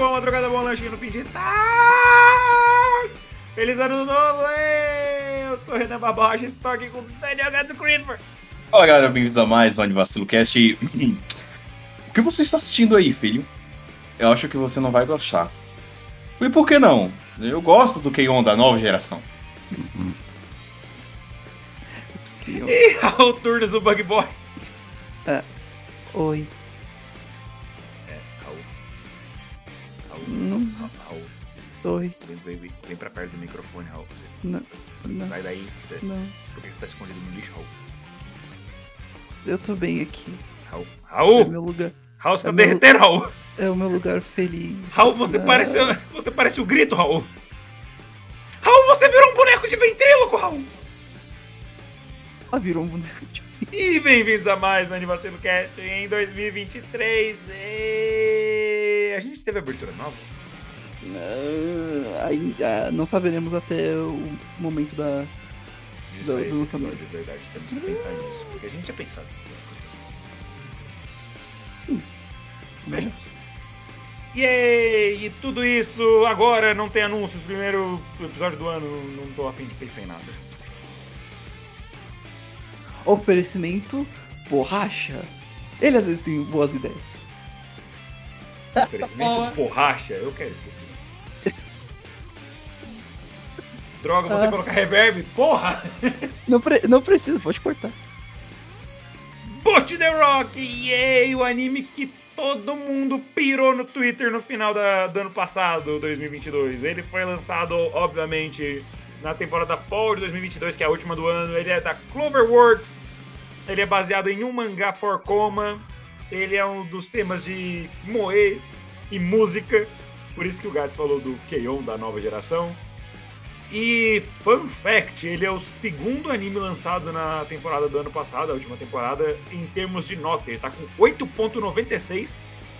boa boa madrugada, bom lanche no fim de tarde. Feliz ano novo, hein? Eu sou o Renan Barbosa, estou aqui com o Daniel Gato Creeper. Fala galera, bem-vindos a mais um Anivacilo Cast. o que você está assistindo aí, filho? Eu acho que você não vai gostar. E por que não? Eu gosto do K-On! da nova geração. E Raul Turnes, o Bug Boy. Oi. Não. Raul. Oi. Vem, vem, vem, vem pra perto do microfone, Raul. Não, não. Sai daí. Você- Não, Por que você tá escondido no lixo, Raul? eu tô bem aqui. Raul. É Raul! o meu lugar, Raul, você tá é meu- derretendo, Raul. é o meu lugar feliz. Raul, você Ah, parece, você parece o grito, Raul. Raul, você virou um boneco de ventríloco, Raul. Ela virou um boneco de... E bem-vindos a mais um Anivacilo Cast em 2023. E... A gente teve abertura nova? Ah, ainda não saberemos até o momento da... Disso Do- aí, do lançamento. de verdade. Temos que pensar nisso, porque a gente tinha pensado. Vejamos. Yay! E tudo isso agora não tem anúncios. Primeiro episódio do ano, não tô afim de pensar em nada. Oferecimento borracha. Ele às vezes tem boas ideias. Oferecimento borracha, eu quero esquecer isso. Droga, vou ter que Ah. colocar reverb. Porra! Não, pre- não precisa, pode cortar. Bot The Rock! Yay! O anime que todo mundo pirou no Twitter no final da- do ano passado, 2022. Ele foi lançado, obviamente, na temporada Fall de 2022, que é a última do ano. Ele é da Cloverworks. Ele é baseado em um mangá for coma. Ele é um dos temas de moe e música. Por isso que o Gats falou do Keion da nova geração. E fun fact, ele é o segundo anime lançado na temporada do ano passado, a última temporada, em termos de nota. Ele tá com 8.96,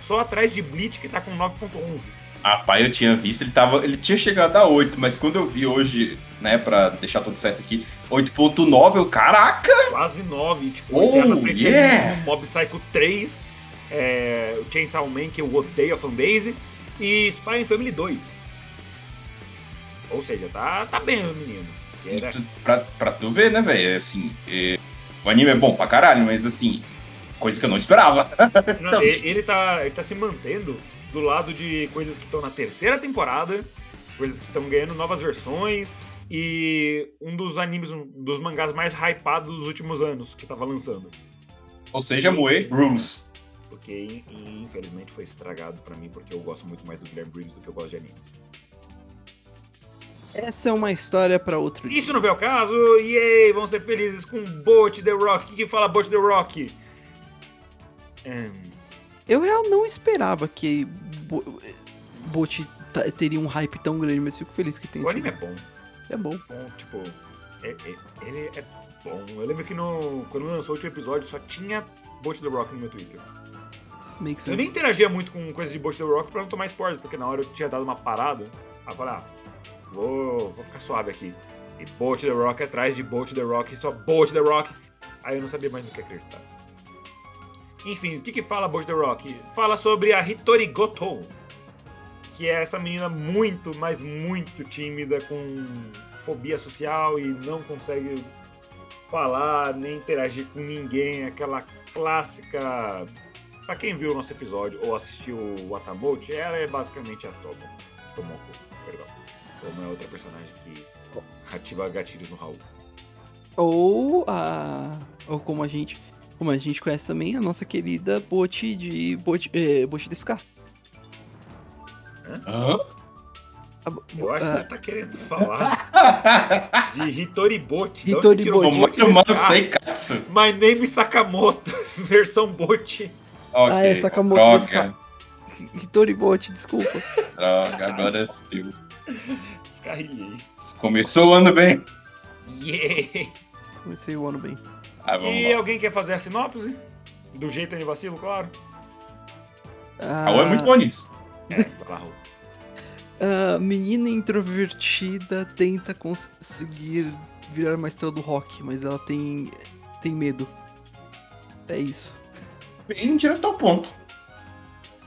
só atrás de Bleach, que tá com 9.11. Rapaz, eu tinha visto, ele tava. Ele tinha chegado a 8, mas quando eu vi hoje, né, pra deixar tudo certo aqui, 8.9, eu. Caraca! Quase 9, tipo, Oh, yeah! Mob Psycho 3, é, o Chainsaw Man, que eu odeio a fanbase, e Spy and Family 2. Ou seja, tá, tá bem o menino. Era- tu- pra, pra tu ver, né, velho? Assim, é, o anime é bom pra caralho, mas assim, coisa que eu não esperava. Não, ele, ele tá, ele tá se mantendo do lado de coisas que estão na terceira temporada, coisas que estão ganhando novas versões, e um dos animes, um dos mangás mais hypados dos últimos anos que tava lançando. Ou seja, Moe Rules. Porque in- infelizmente foi estragado pra mim, porque eu gosto muito mais do Guilherme Briggs do que eu gosto de animes. Essa é uma história pra outro dia. Isso não veio ao caso, yay! Vamos ser felizes com Boat The Rock. O que, que fala Boat The Rock? Hum, Eu real não esperava que Bo- teria um hype tão grande, mas fico feliz que tem. o anime é bom. É bom. bom, tipo, é- é- ele é bom. Eu lembro que no, quando lançou o último episódio só tinha Boat The Rock no meu Twitter. Makes Eu sense. nem interagia muito com coisas de Boat The Rock pra não tomar spoilers, porque na hora eu tinha dado uma parada. Aí eu falei, ah, vou, vou ficar suave aqui. E Boat The Rock atrás de Boat The Rock, só Boat The Rock. Aí eu não sabia mais no que acreditar. Enfim, o que que fala Boat The Rock? Fala sobre a Hitori Goto, que é essa menina muito, mas muito tímida, com fobia social e não consegue falar nem interagir com ninguém. Aquela clássica. Pra quem viu o nosso episódio ou assistiu o Watamote, ela é basicamente a Tomo. Tomoko, perdão. Tomo é outra personagem que ativa gatilhos no Raul. Ou a. Ou como a gente. Como a gente conhece também, a nossa querida Bot de. Bot, é, Bot de Scar. Hã? Eu acho que você tá querendo falar de Hitoribot. Hitoribot. tirou O Bot Mario desse Mano cara? Seikatsu. My name is Sakamoto, versão bot. Ok, Ah, é, Sakamoto droga, Hitoribot, desculpa. droga, agora sim. Descarrilhei. Começou o ano bem. Yeah! Comecei o ano bem. Ah, vamos E lá. alguém quer fazer a sinopse? Do jeito de vacilo, claro. Ah, Raul é muito bom nisso. É, vai lá, Raul. a menina introvertida tenta conseguir virar uma estrela do rock, mas ela tem, tem medo. É isso. Bem direto ao ponto.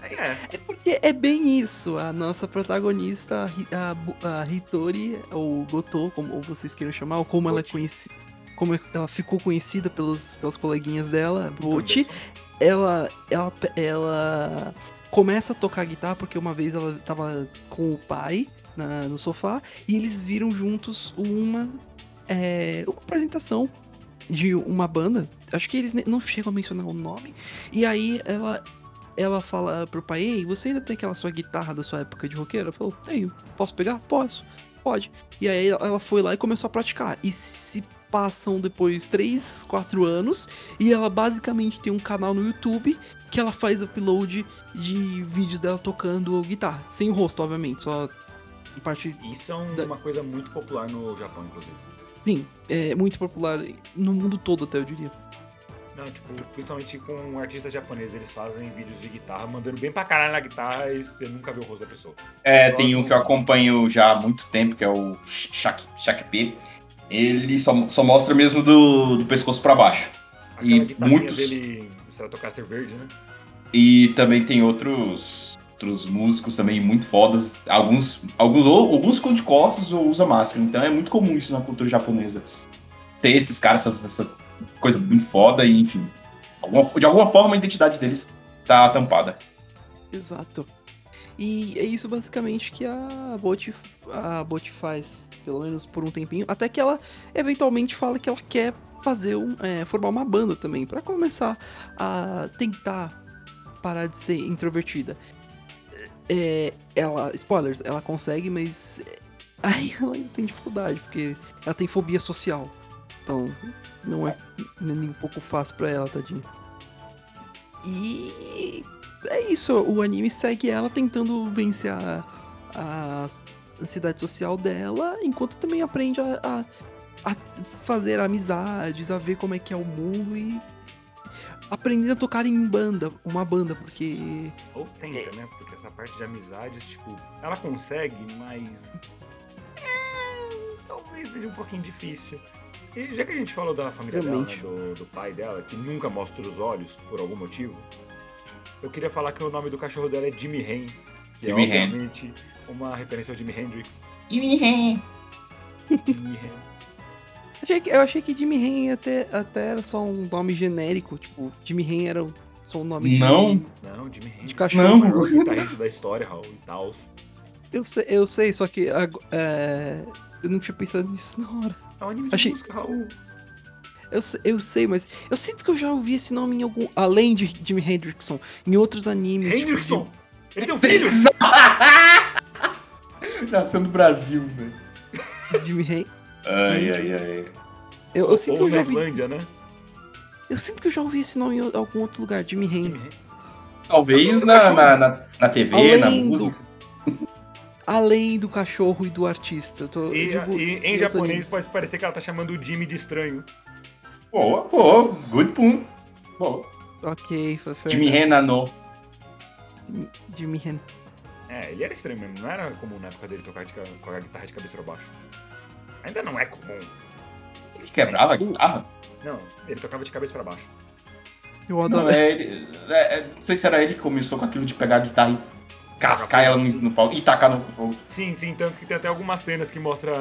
É, É porque é bem isso. A nossa protagonista, a a, Hitori, ou Goto, como ou vocês queiram chamar, ou como ela é conhecida. Como ela ficou conhecida pelos, pelas coleguinhas dela, Anderson. ela, ela, ela começa a tocar guitarra porque uma vez ela tava com o pai na- no sofá e eles viram juntos uma, é, uma apresentação de uma banda. Acho que eles não chegam a mencionar o nome. E aí ela, ela fala pro pai: Ei, você ainda tem aquela sua guitarra da sua época de roqueiro? Ela falou: Tenho. Posso pegar? Posso. Pode. E aí ela foi lá e começou a praticar. E se passam depois 3, 4 anos e ela basicamente tem um canal no YouTube que ela faz upload de vídeos dela tocando guitarra. Sem o rosto, obviamente, só parte. Isso é um- Da- uma coisa muito popular no Japão, inclusive. Sim, é muito popular no mundo todo, até eu diria. Não, tipo, principalmente com artistas japoneses, eles fazem vídeos de guitarra, mandando bem pra caralho na guitarra e você nunca vê o rosto da pessoa. É, tem um que eu acompanho já há muito tempo, que é o Shaq, Shaq P. Ele só, só mostra mesmo do, do pescoço pra baixo. Aquela E muitos- dele, Stratocaster verde, né? E também tem outros, outros músicos também muito fodas. Alguns, alguns ou, ou buscam de costas ou usa máscara. Então é muito comum isso na cultura japonesa. Ter esses caras, essa, essa coisa muito foda e, enfim. alguma- de alguma forma a identidade deles tá tampada. Exato. E é isso basicamente que a Bot, a Bot faz, pelo menos por um tempinho, até que ela eventualmente fala que ela quer fazer um, é, formar uma banda também, pra começar a tentar parar de ser introvertida. É, ela, spoilers, ela consegue, mas é, aí ela tem dificuldade, porque ela tem fobia social. Então, não é nem um pouco fácil pra ela, tadinha. E é isso, o anime segue ela tentando vencer a, a ansiedade social dela, enquanto também aprende a, a, a fazer amizades, a ver como é que é o mundo e aprendendo a tocar em banda, uma banda, porque Ou tenta, né? Porque essa parte de amizades, tipo, ela consegue, mas. É, talvez seja um pouquinho difícil. E já que a gente falou da família dela, né, Realmente. do, do pai dela, que nunca mostra os olhos por algum motivo, eu queria falar que o nome do cachorro dela é Jimmy Hen, que Jimmy é Hen. obviamente uma referência ao Jimi Hendrix. Jimmy Hen. achei que- eu achei que Jimmy Hen até, até era só um nome genérico, tipo, Jimmy Hen era só um nome Não. de- Não, Jimmy Hen. De cachorro. O maior guitarrista da história, Raul, e tal. Eu sei, eu sei, só que é, eu não tinha pensado nisso na hora. É um anime de Achei- música, Raul. Eu, eu sei, mas eu sinto que eu já ouvi esse nome em algum. Além de Jimi Hendrickson, em outros animes. tipo, Hendrickson! Ele tem um filho! Nasceu no Brasil, velho. Jimi Hen- Ai, ai, ai. Eu, eu sinto que Ou eu já ouvi. Islândia, né? Eu sinto que eu já ouvi esse nome em algum outro lugar, Jimmy Hen. Jimmy Hen. Talvez na, na, na, na TV, na Além do- música. Além do cachorro e do artista. Eu tô, eu E, digo e em japonês animes. pode parecer que ela tá chamando o Jimmy de estranho. Boa, boa. Good pun. Boa. Ok, foi foi- Jimmy Renano. Jimmy Hen. É, ele era estranho mesmo, não era comum na época dele tocar de com a guitarra de cabeça pra baixo. Ainda não é comum. Ele quebrava a guitarra? Não, ele tocava de cabeça pra baixo. Eu Não, adoro. é, ele- é, é, não sei se era ele que começou com aquilo de pegar a guitarra e cascar ela no, no palco e tacar no fogo. Sim, sim, tanto que tem até algumas cenas que mostra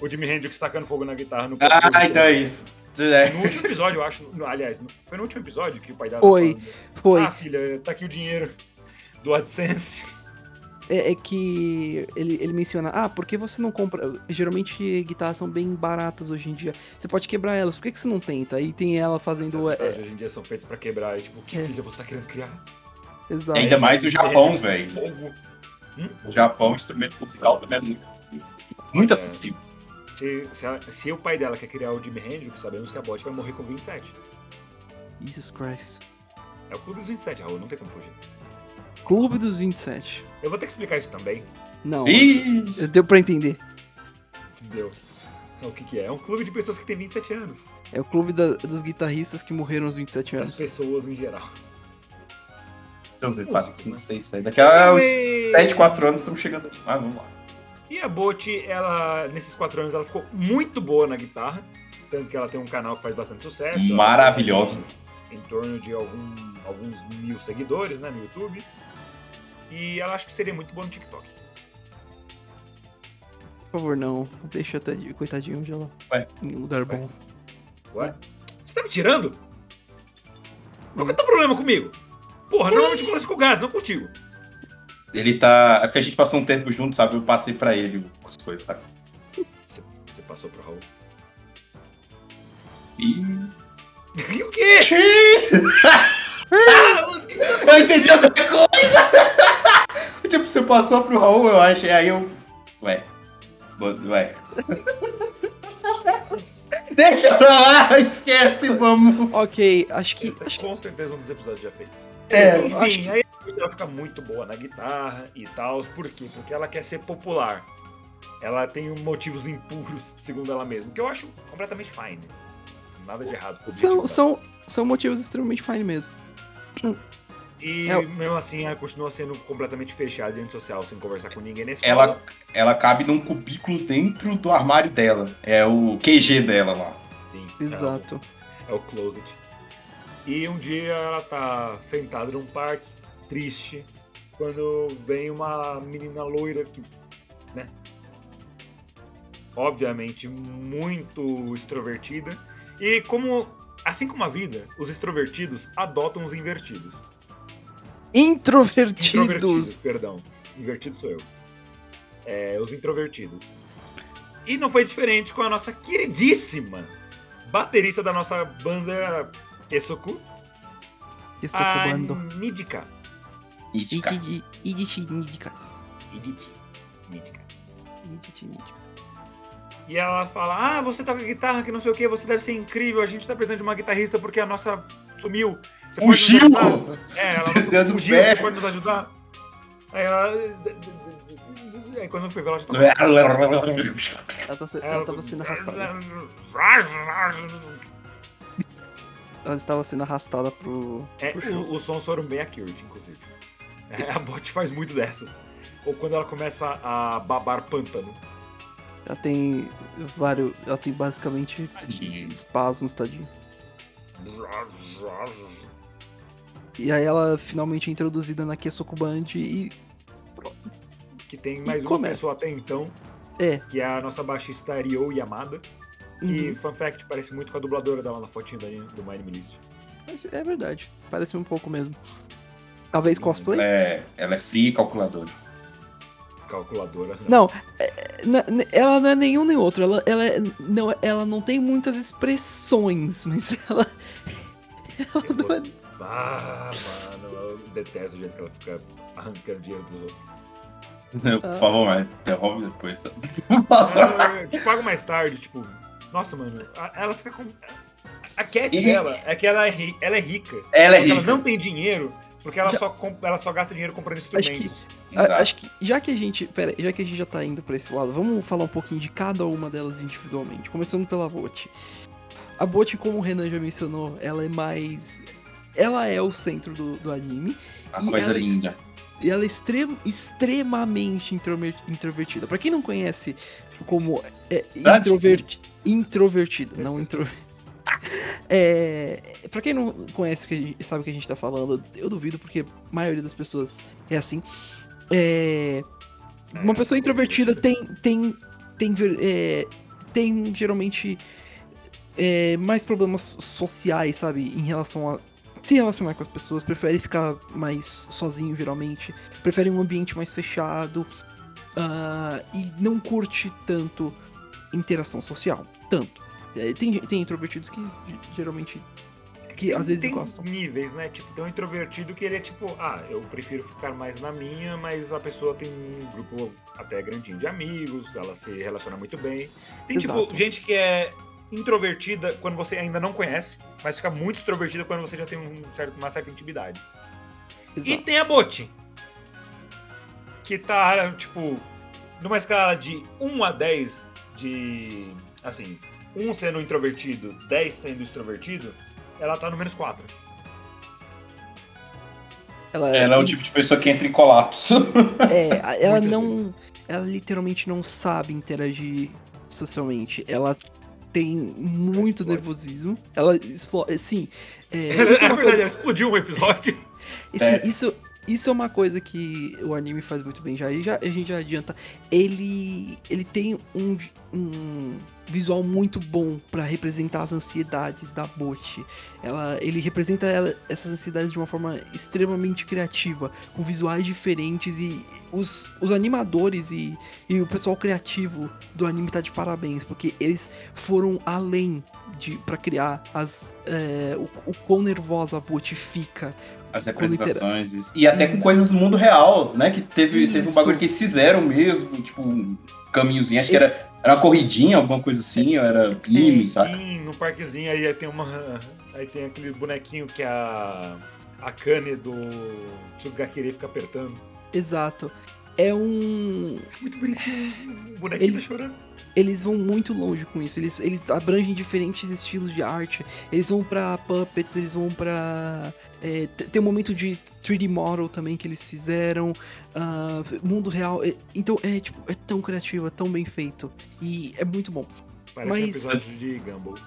o Jimi Hendrix tacando fogo na guitarra no Ah, então é isso. No último episódio, eu acho. no- aliás, no- foi no último episódio que o pai dela Foi. falando, Foi. Ah, filha, tá aqui o dinheiro do AdSense. É, é que ele, ele menciona, ah, por que você não compra? Geralmente guitarras são bem baratas hoje em dia. Você pode quebrar elas, por que, que você não tenta? Aí tem ela fazendo. As É, hoje em dia são feitas pra quebrar. E, tipo, que É. filha você tá querendo criar? exato. Ainda mais no Jimi Japão, Hendrix, velho. Fogo. No Japão, o instrumento musical também é muito, muito É. acessível. Se, se, ela- se o pai dela quer criar o Jimi Hendrix, sabemos que a bot vai morrer com 27. Jesus Christ. É o clube dos 27, Raul, não tem como fugir. Clube dos 27. Eu vou ter que explicar isso também. Não, Ih! deu pra entender. Entendeu? O que, que é? É um clube de pessoas que têm 27 anos. É o clube da- dos guitarristas que morreram aos 27 Das anos. pessoas em geral. Deixa eu ver, Música, 4, né? 5, 6, 7. Daqui a uns Anyway. 7, 4 anos estamos chegando. Ah, vamos lá. E a Bot, ela, nesses quatro anos, ela ficou muito boa na guitarra. Tanto que ela tem um canal que faz bastante sucesso. Maravilhosa. tem Em torno de algum- alguns mil seguidores né, no YouTube. E ela acha que seria muito boa no TikTok. Por favor, não. Deixa até de coitadinho de ela. Ué. Em um lugar bom. Ué? Você tá me tirando? Qual que é o teu problema comigo? Porra, normalmente eu converso com o Gás, não contigo. Ele tá. É porque a gente passou um tempo junto, sabe? Eu passei pra ele as coisas, sabe? Você, você passou pro Raul. E. E o quê? Eu entendi outra coisa! tipo, você passou pro Raul, eu acho, e aí eu. Ué. Ué. Deixa pra lá, esquece, vamos. Ok, acho que. Esse é Acho que com certeza um dos episódios já feitos. É, Enfim, acho- aí ela fica muito boa na guitarra e tal. Por quê? Porque ela quer ser popular. Ela tem motivos impuros, segundo ela mesma, que eu acho completamente fine. Nada de errado com são, são, são motivos extremamente fine mesmo. E É. mesmo assim, ela continua sendo completamente fechada dentro social, sem conversar com ninguém escola. Ela, ela cabe num cubículo dentro do armário dela. É o QG dela lá. Sim, é o- Exato. É o closet. E um dia ela tá sentada num parque, triste, quando vem uma menina loira, que, né? Obviamente muito extrovertida. E como, assim como a vida, os extrovertidos adotam os invertidos. Introvertidos, Introvertidos. perdão. Invertido sou eu. É, os introvertidos. E não foi diferente com a nossa queridíssima baterista da nossa banda Kesoku, Esse a comando. Nidika. Mítica. Idichi, Idichi, Nidika. Idichi. Nidika. Idichi, Nidika. E ela fala: Ah, você toca guitarra, que não sei o que, você deve ser incrível. A gente tá precisando de uma guitarrista porque a nossa sumiu. Você Fugiu! ajudar?" É, ela Dando fugiu, pé. você pode nos ajudar? Aí ela. Aí quando eu fui ver, ela já tava. Ela, tá, ela tava sendo arrastada. Ela estava sendo arrastada pro. É, pro o- os sons foram bem accurate, inclusive. É, a bot faz muito dessas. Ou quando ela começa a babar pântano. Ela tem vários. Ela tem basicamente Tadinho. espasmos, tadinho. E aí ela finalmente é introduzida na Kesoku Band e. Que tem mais uma começa. pessoa até então, É. que é a nossa baixista Ryo Yamada. Que, uhum. fun fact, parece muito com a dubladora dela na fotinha da, do My List. Mas É verdade. Parece um pouco mesmo. Talvez cosplay? Ela é, ela é fria e calculadora. Calculadora. Não, é- ne- ela não é nenhum nem outro. Ela, ela, é- não, ela não tem muitas expressões, mas ela. ela Eu não vou- é- Ah, mano, eu detesto o jeito que ela fica arrancando dinheiro dos outros. Por favor, mas interrompe depois. tá? Eu te pago mais tarde, tipo. Nossa, mano, ela fica com. A cat E- dela é que ela é, ri- ela é rica. Ela é rica. ela não tem dinheiro, porque ela, Já- só, comp- ela só gasta dinheiro comprando Acho que- instrumentos. A-. Acho que já que a gente. Pera, já que a gente já tá indo pra esse lado, vamos falar um pouquinho de cada uma delas individualmente. Começando pela Bot. A Bot, como o Renan já mencionou, ela é mais. Ela é o centro do, do anime. E coisa ela- linda. E ela é extrem- extremamente introvertida. Pra quem não conhece como é, introverti- introvertida, não intro. É, pra quem não conhece o que a gente, sabe o que a gente tá falando, eu duvido porque a maioria das pessoas é assim. É, uma É, pessoa introvertida introvertida. tem tem tem é, tem geralmente é, mais problemas sociais, sabe, em relação a se relacionar com as pessoas, prefere ficar mais sozinho geralmente, prefere um ambiente mais fechado ah, e não curte tanto interação social, tanto. É, tem, tem introvertidos que ge- geralmente que às vezes tem gostam. níveis, né? Tipo, um introvertido que ele é tipo, ah, eu prefiro ficar mais na minha, mas a pessoa tem um grupo até grandinho de amigos, ela se relaciona muito bem. Tem, tipo, Exato. gente que é introvertida quando você ainda não conhece, mas fica muito extrovertida quando você já tem um certo- uma certa intimidade. E Exato. tem a Bot, que tá, tipo, numa escala de 1 a 10, de, assim, 1 sendo introvertido, 10 sendo extrovertido, ela tá no menos 4. Ela, Ela é o tipo de pessoa que entra em colapso. É, ela Muitas não. Ela literalmente não sabe interagir socialmente. Ela tem muito explode. nervosismo. Ela explode. Sim. É, É, é uma verdade, coisa, ela explodiu um episódio. assim, É. isso, isso é uma coisa que o anime faz muito bem já. Já, a gente já adianta. Ele. Ele tem um, um visual muito bom pra representar as ansiedades da Bot. Ela, ele representa ela- essas ansiedades de uma forma extremamente criativa, com visuais diferentes e os, os animadores e, e o pessoal criativo do anime tá de parabéns, porque eles foram além de para criar as é, o, o quão nervosa a Bot fica. As representações. E até com Isso. coisas do mundo real, né? Que teve, teve um bagulho que eles fizeram mesmo, tipo, um caminhozinho, acho que era, era uma corridinha, alguma coisa assim, ou era pino, sabe? Sim, no parquezinho, aí tem uma. Aí tem aquele bonequinho que a. A Kane do Tsugakere fica apertando. Exato. É um Muito bonitinho. O bonequinho Eles- tá chorando. Eles vão muito longe com isso. Eles, eles abrangem diferentes estilos de arte. Eles vão pra puppets, eles vão pra. é, tem um momento de 3D model também que eles fizeram. ah, mundo real. é- então é tipo, é tão criativo, é tão bem feito. E é muito bom. Parece um Mas- episódio de Gumball.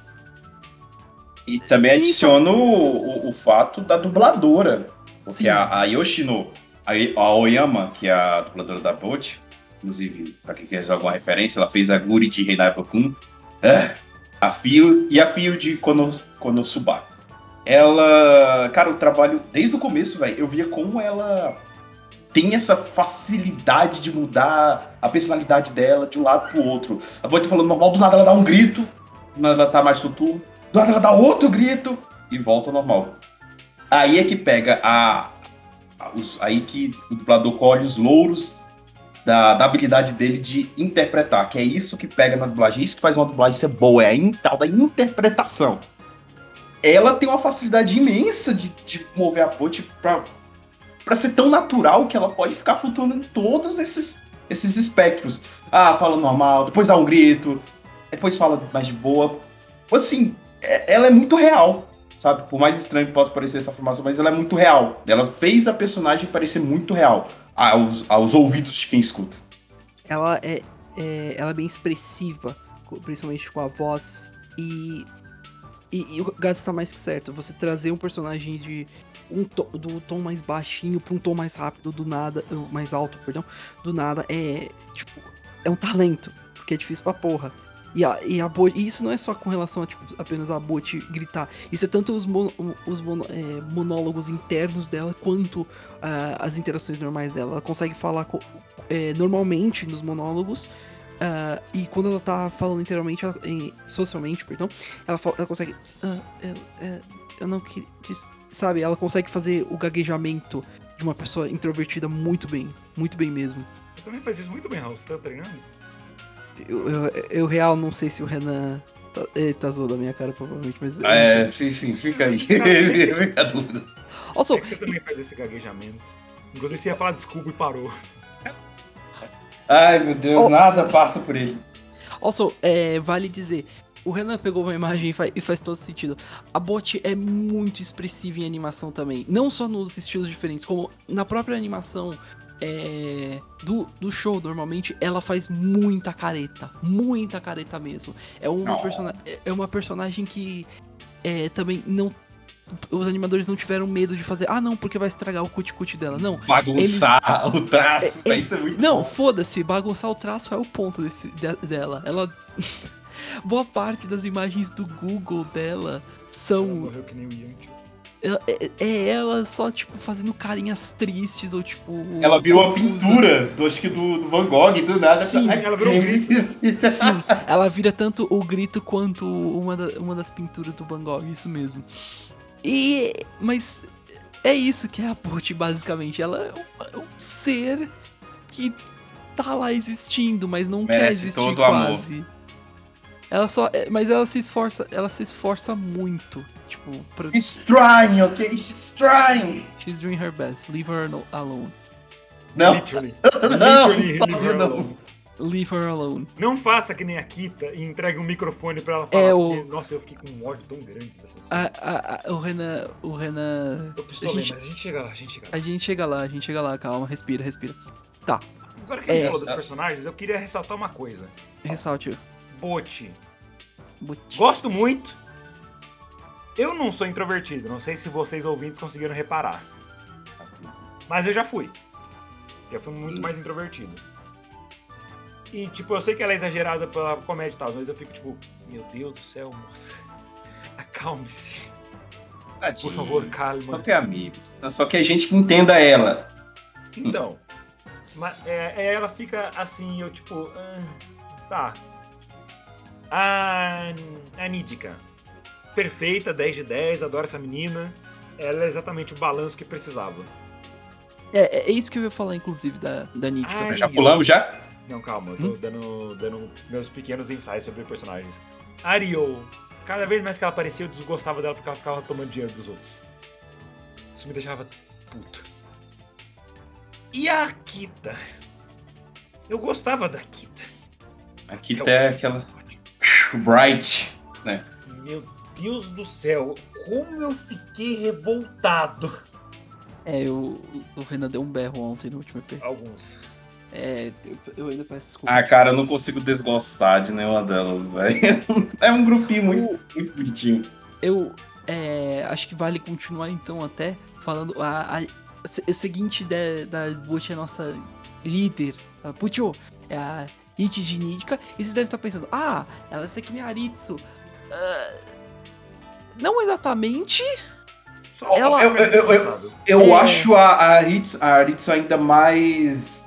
E também Sim, adiciona o, o, o fato da dubladora. Porque Sim. a, a Yoshino, a, a Oyama, que é a dubladora da Bot, inclusive, pra quem quer alguma referência, ela fez a Guri de Reinai Bakun, é, a Fio e a Fio de Kono, Konosuba. Ela, cara, o trabalho, desde o começo, velho, eu via como ela tem essa facilidade de mudar a personalidade dela de um lado pro outro. A Bot falando normal, do nada ela dá um grito, do nada ela tá mais sutil, do nada ela dá outro grito e volta ao normal. Aí é que pega a. a- os- aí que o dublador colhe os louros da, da habilidade dele de interpretar, que é isso que pega na dublagem, isso que faz uma dublagem ser boa, é a tal da interpretação. Ela tem uma facilidade imensa de, de mover a ponte pra, pra ser tão natural que ela pode ficar flutuando em todos esses, esses espectros. Ah, fala normal, depois dá um grito, depois fala mais de boa. Assim, é- ela é muito real sabe? Por mais estranho que possa parecer essa formação, mas ela é muito real. Ela fez a personagem parecer muito real aos, aos ouvidos de quem escuta. Ela é, é- ela é bem expressiva, principalmente com a voz. E, e, e o Gato está mais que certo. Você trazer um personagem de um do tom mais baixinho para um tom mais rápido do nada, mais alto, perdão, do nada é tipo é um talento, porque é difícil pra porra. E, a, e, a e isso não é só com relação a tipo, apenas a Bot gritar. Isso é tanto os, mono- os mono- é, monólogos internos dela quanto ah, as interações normais dela. Ela consegue falar co- é, normalmente nos monólogos. ah, e quando ela tá falando inteiramente, ela- em- socialmente, perdão, ela, fala- ela consegue. "Ah, eu, é, eu não queria. dis-" Sabe? Ela consegue fazer o gaguejamento de uma pessoa introvertida muito bem. Muito bem mesmo. Você também faz isso muito bem, Raul. Você tá treinando? Eu, eu, eu real não sei se o Renan. Tá, ele tá zoando a minha cara, provavelmente, mas. É, enfim, fica aí. fica a dúvida. Also, É que você também faz esse gaguejamento. Inclusive, você ia falar desculpa e parou. Ai, meu Deus, Oh. nada passa por ele. Also, é, vale dizer, o Renan pegou uma imagem e faz, e faz todo sentido. A Bot é muito expressiva em animação também. Não só nos estilos diferentes, como na própria animação é, do, do show, normalmente, ela faz muita careta. Muita careta mesmo. É uma, persona- é- uma personagem que é, também não. Os animadores não tiveram medo de fazer. Ah, não, porque vai estragar o cuticute dela. Não, Bagunçar o traço. É, é, isso é muito não, foda-se, bagunçar o traço é o ponto desse, de- dela. Ela. Boa parte das imagens do Google dela Ela são. morreu que nem o Yanti. É, é- é ela só, tipo, fazendo carinhas tristes ou tipo. Ela virou uma pintura, do, acho que do, do Van Gogh, do nada. Sim, ela virou um grito. Sim, ela vira tanto o grito quanto uma, da- uma das pinturas do Van Gogh, isso mesmo. E. Mas é isso que é a Bot, basicamente. Ela é um, é um ser que tá lá existindo, mas não quer Merece existir todo o amor. Ela só. é, Mas ela se esforça. Ela se esforça muito. Tipo, pra, Estranho, ok? Estranho. she's doing her best. Leave her alone. Não, Literally. não, Literally, leave her não. alone. Leave her alone. Não faça que nem a Kita e entregue um microfone pra ela falar. É, porque, o- Nossa, eu fiquei com um ódio tão grande. A, a- a- o Renan. O Renan. Eu A gente, mas a gente chega lá, a gente chega lá. a gente chega lá, a gente chega lá, calma, respira, respira. Agora que a gente É. falou dos personagens, eu queria ressaltar uma coisa. Ressalte. Bote. Gosto muito. Eu não sou introvertido, não sei se vocês ouvintes conseguiram reparar. Mas eu já fui. Já fui muito Sim. mais introvertido. E, tipo, eu sei que ela é exagerada pela comédia e tal, mas eu fico, tipo, meu Deus do céu, moça. Acalme-se. Por favor, Só calma. que é amigo. Só que é gente que entenda ela. Então. Mas, é, é, ela fica assim, eu, tipo. ah, tá. A, a. Perfeita, 10 de 10, adoro essa menina. Ela é exatamente o balanço que precisava. É, é isso que eu ia falar, inclusive, da, da Nítica. Ai, Já pulamos já? Não, calma, eu tô dando, dando meus pequenos insights sobre personagens. Ariel. Cada vez mais que ela aparecia, eu desgostava dela porque ela ficava tomando dinheiro dos outros. Isso me deixava puto. E a Kita? Eu gostava da Kita. Aqui Que tá é o- aquela. Bright. Meu Deus do céu, como eu fiquei revoltado. É, eu, o Renan deu um berro ontem no último EP. Alguns. É, eu, eu ainda peço desculpa. Ah, cara, eu não consigo desgostar de nenhuma delas, velho. É um grupinho muito, muito bonitinho. Eu é, acho que vale continuar então até falando a, a, a seguinte ideia da Butch é a nossa líder. A Pucho é a Ichi de Nidika. E vocês devem estar pensando, ah, ela deve ser que nem a Aritsu. Ah, não exatamente. Ela- Eu- eu- eu-. Eu É. acho a, a, Aritsu, a Aritsu ainda mais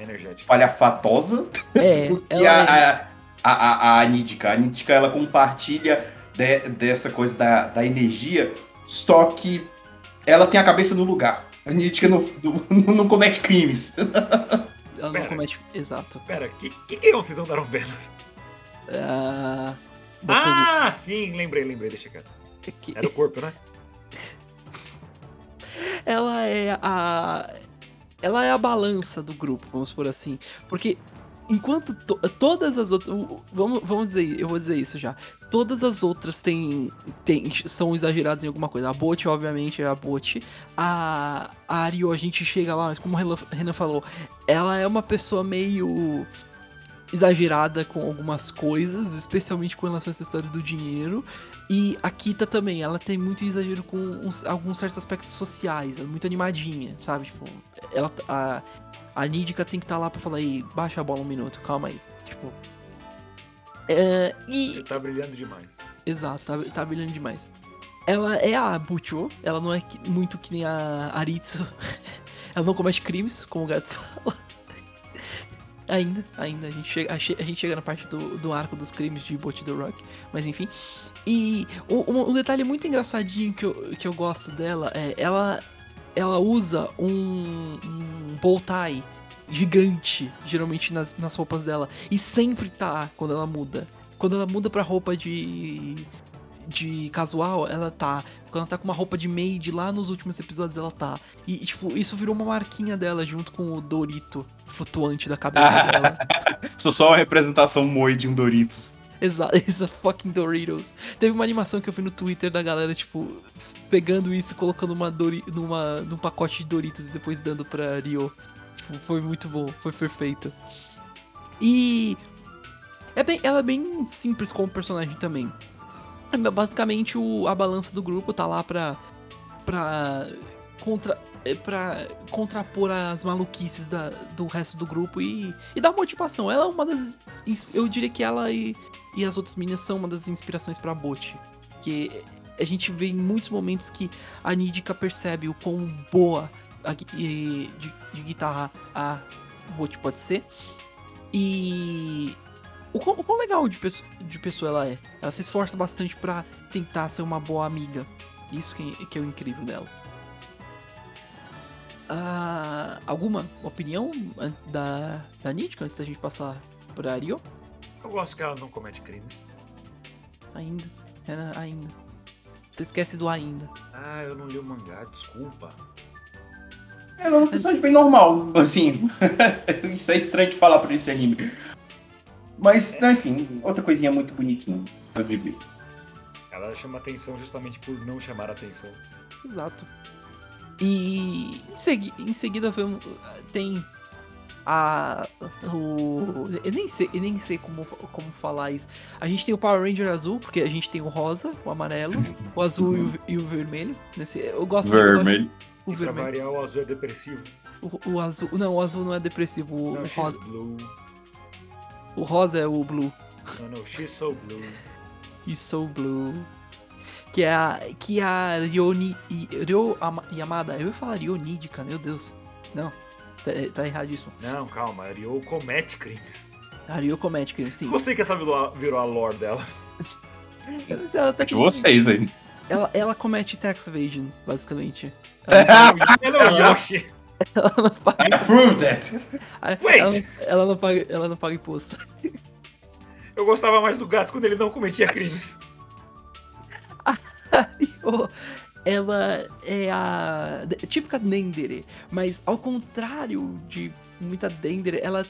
Energético. palhafatosa É, que ela é, a, a, a, a Nidica. A Nidica, ela compartilha de- dessa coisa da, da energia, só que ela tem a cabeça no lugar. A Nidica não, não, não comete crimes. ela não Pera. comete. Exato. Pera, que, que que vocês andaram vendo? Ah, Ah, sim, lembrei, lembrei, deixa quieto. é que- Era o corpo, né? ela é a ela é a balança do grupo, vamos por assim, porque enquanto to- todas as outras, vamos, vamos dizer, eu vou dizer isso já, todas as outras têm, têm são exageradas em alguma coisa. A Bot, obviamente, é a Bot. A, a Ario, a gente chega lá, mas como Renan- Renan falou, ela é uma pessoa meio exagerada com algumas coisas, especialmente com relação a essa história do dinheiro. E a Kita também, ela tem muito exagero com uns- alguns certos aspectos sociais, ela é muito animadinha, sabe? Tipo, ela, a, a Nídica tem que estar lá pra falar, aí, baixa a bola um minuto, calma aí. Tipo. É, e. Você tá brilhando demais. Exato, tá, tá brilhando demais. Ela é a Butcho, ela não é muito que nem a Aritsu. ela não comete crimes, como o Gats fala. Ainda, ainda. A gente chega, a gente chega na parte do, do arco dos crimes de Bot the Rock. Mas enfim. E um, um detalhe muito engraçadinho que eu, que eu gosto dela é ela, ela usa um, um bow tie gigante, geralmente nas, nas roupas dela. E sempre tá quando ela muda. Quando ela muda pra roupa de. de casual, ela tá. Quando ela tá com uma roupa de maid lá nos últimos episódios, ela tá. E, tipo, isso virou uma marquinha dela junto com o Dorito flutuante da cabeça dela. Sou só uma representação moi de um Doritos. Exato, essa fucking Doritos. Teve uma animação que eu vi no Twitter da galera, tipo, pegando isso colocando uma Dori numa, num pacote de Doritos e depois dando pra Rio. Tipo, foi muito bom, foi perfeito. E. É bem, ela é bem simples como personagem também. É, Basicamente, o, a balança do grupo tá lá pra. pra. contra. é, pra contrapor as maluquices da, do resto do grupo e, e dar motivação. Ela é uma das. Eu diria que ela e, as outras meninas são uma das inspirações pra Bot. Que a gente vê em muitos momentos que a Nidica percebe o quão boa a de, de guitarra a Bot pode ser. E o quão, o quão legal de pessoa, de pessoa ela é. Ela se esforça bastante pra tentar ser uma boa amiga. Isso que, que é o incrível dela. Ah, alguma opinião da, da antes da gente passar por Ario? Eu gosto que ela não comete crimes. Ainda. Era ainda. Você esquece do ainda. Ah, eu não li o mangá, desculpa. Ela é uma personagem bem normal, assim. isso é estranho de falar por esse anime. Mas, né, enfim, outra coisinha muito bonitinha. pra viver. Ela chama atenção justamente por não chamar atenção. Exato. E em, segui- em seguida vemos, tem a o eu nem sei, eu nem sei como, como falar isso. A gente tem o Power Ranger azul, porque a gente tem o rosa, o amarelo, o azul e o, e o vermelho. Nesse, eu gosto Vermelho. o E pra vermelho. variar, o azul é depressivo. O, o azul, não, o azul não é depressivo, o, Não, o she's rosa, blue. o rosa é o blue. Não, não, she's so blue. E so blue. Que é a que é a Ryoni e Ryo Ama- Yamada. Eu ia falar Ryonidica, meu Deus. Não. Tá, tá erradíssimo. Não, calma, a Ryo comete crimes. A Ryo comete crime, sim. Gostei que essa virou a, virou a lore dela. Ela, tá É de vocês aí. ela, ela comete tax evasion, basicamente. Ela, Ela é o Yoshi. ela não paga, I approve that. Wait. ela, ela não paga, ela não paga imposto. Eu gostava mais do gato quando ele não cometia crimes. ela é a típica Dendere, mas ao contrário de muita Dendere, ela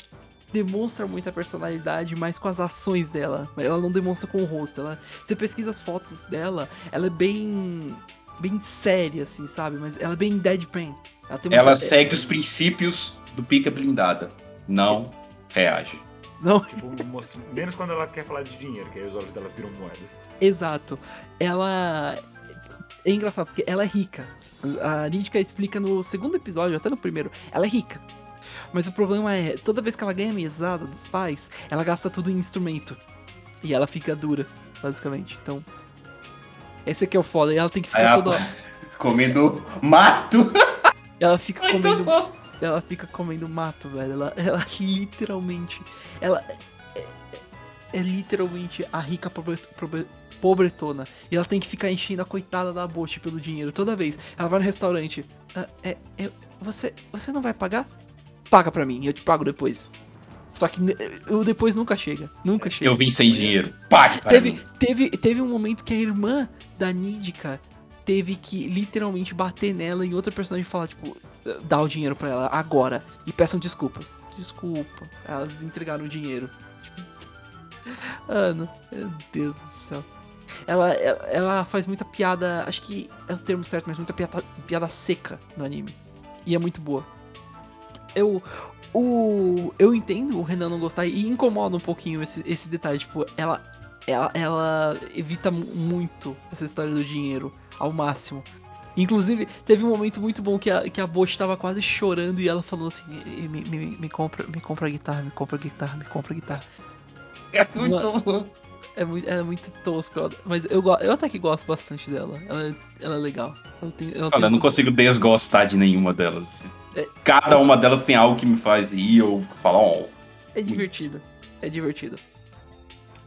demonstra muita personalidade, mas com as ações dela. Ela não demonstra com o rosto. Ela, você pesquisa as fotos dela, ela é bem bem séria assim, sabe? Mas ela é bem deadpan. Ela, Ela segue os princípios do pica blindada. Não reage. Não, Tipo, mostra... menos quando ela quer falar de dinheiro, que aí os olhos dela viram moedas. Exato. Ela. É engraçado, porque ela é rica. A Nídica explica no segundo episódio, até no primeiro, ela é rica. Mas o problema é, toda vez que ela ganha mesada dos pais, ela gasta tudo em instrumento. E ela fica dura, basicamente. Então. Esse aqui é o foda. E ela tem que ficar ela- toda. Comendo mato. Ela fica comendo. Ela fica comendo mato, velho. Ela, ela literalmente. Ela é, é- é literalmente a rica pobretona. E ela tem que ficar enchendo a coitada da Bote pelo dinheiro toda vez. Ela vai no restaurante. "Ah, é, é, você, você não vai pagar? Paga pra mim, eu te pago depois. Só que ne- o depois nunca chega. Nunca chega. Eu vim sem dinheiro. Pague para Teve, mim. teve, teve um momento que a irmã da Nidica teve que literalmente bater nela e outra personagem falar, tipo, dá o dinheiro pra ela agora e peçam desculpas. Desculpa. Elas entregaram o dinheiro. Tipo, Ana, meu Deus do céu. Ela, ela, ela faz muita piada, acho que é o termo certo, mas muita piada, piada seca no anime. E é muito boa. Eu, o, eu entendo o Renan não gostar e incomoda um pouquinho esse, esse detalhe. Tipo, ela, ela, ela evita mu- muito essa história do dinheiro ao máximo. Inclusive, teve um momento muito bom que a, que a Bosch tava quase chorando e ela falou assim: me, me, me- compra, me compra a guitarra, me compra a guitarra, me compra a guitarra. É muito bom. É muito, é muito tosco, ela- mas eu, eu até que gosto bastante dela. Ela, é- ela é legal. Ela tem, ela Olha, eu não consigo desgostar de nenhuma delas. É- Cada uma delas tem algo que me faz rir ou falar, ó. É divertido. É divertido.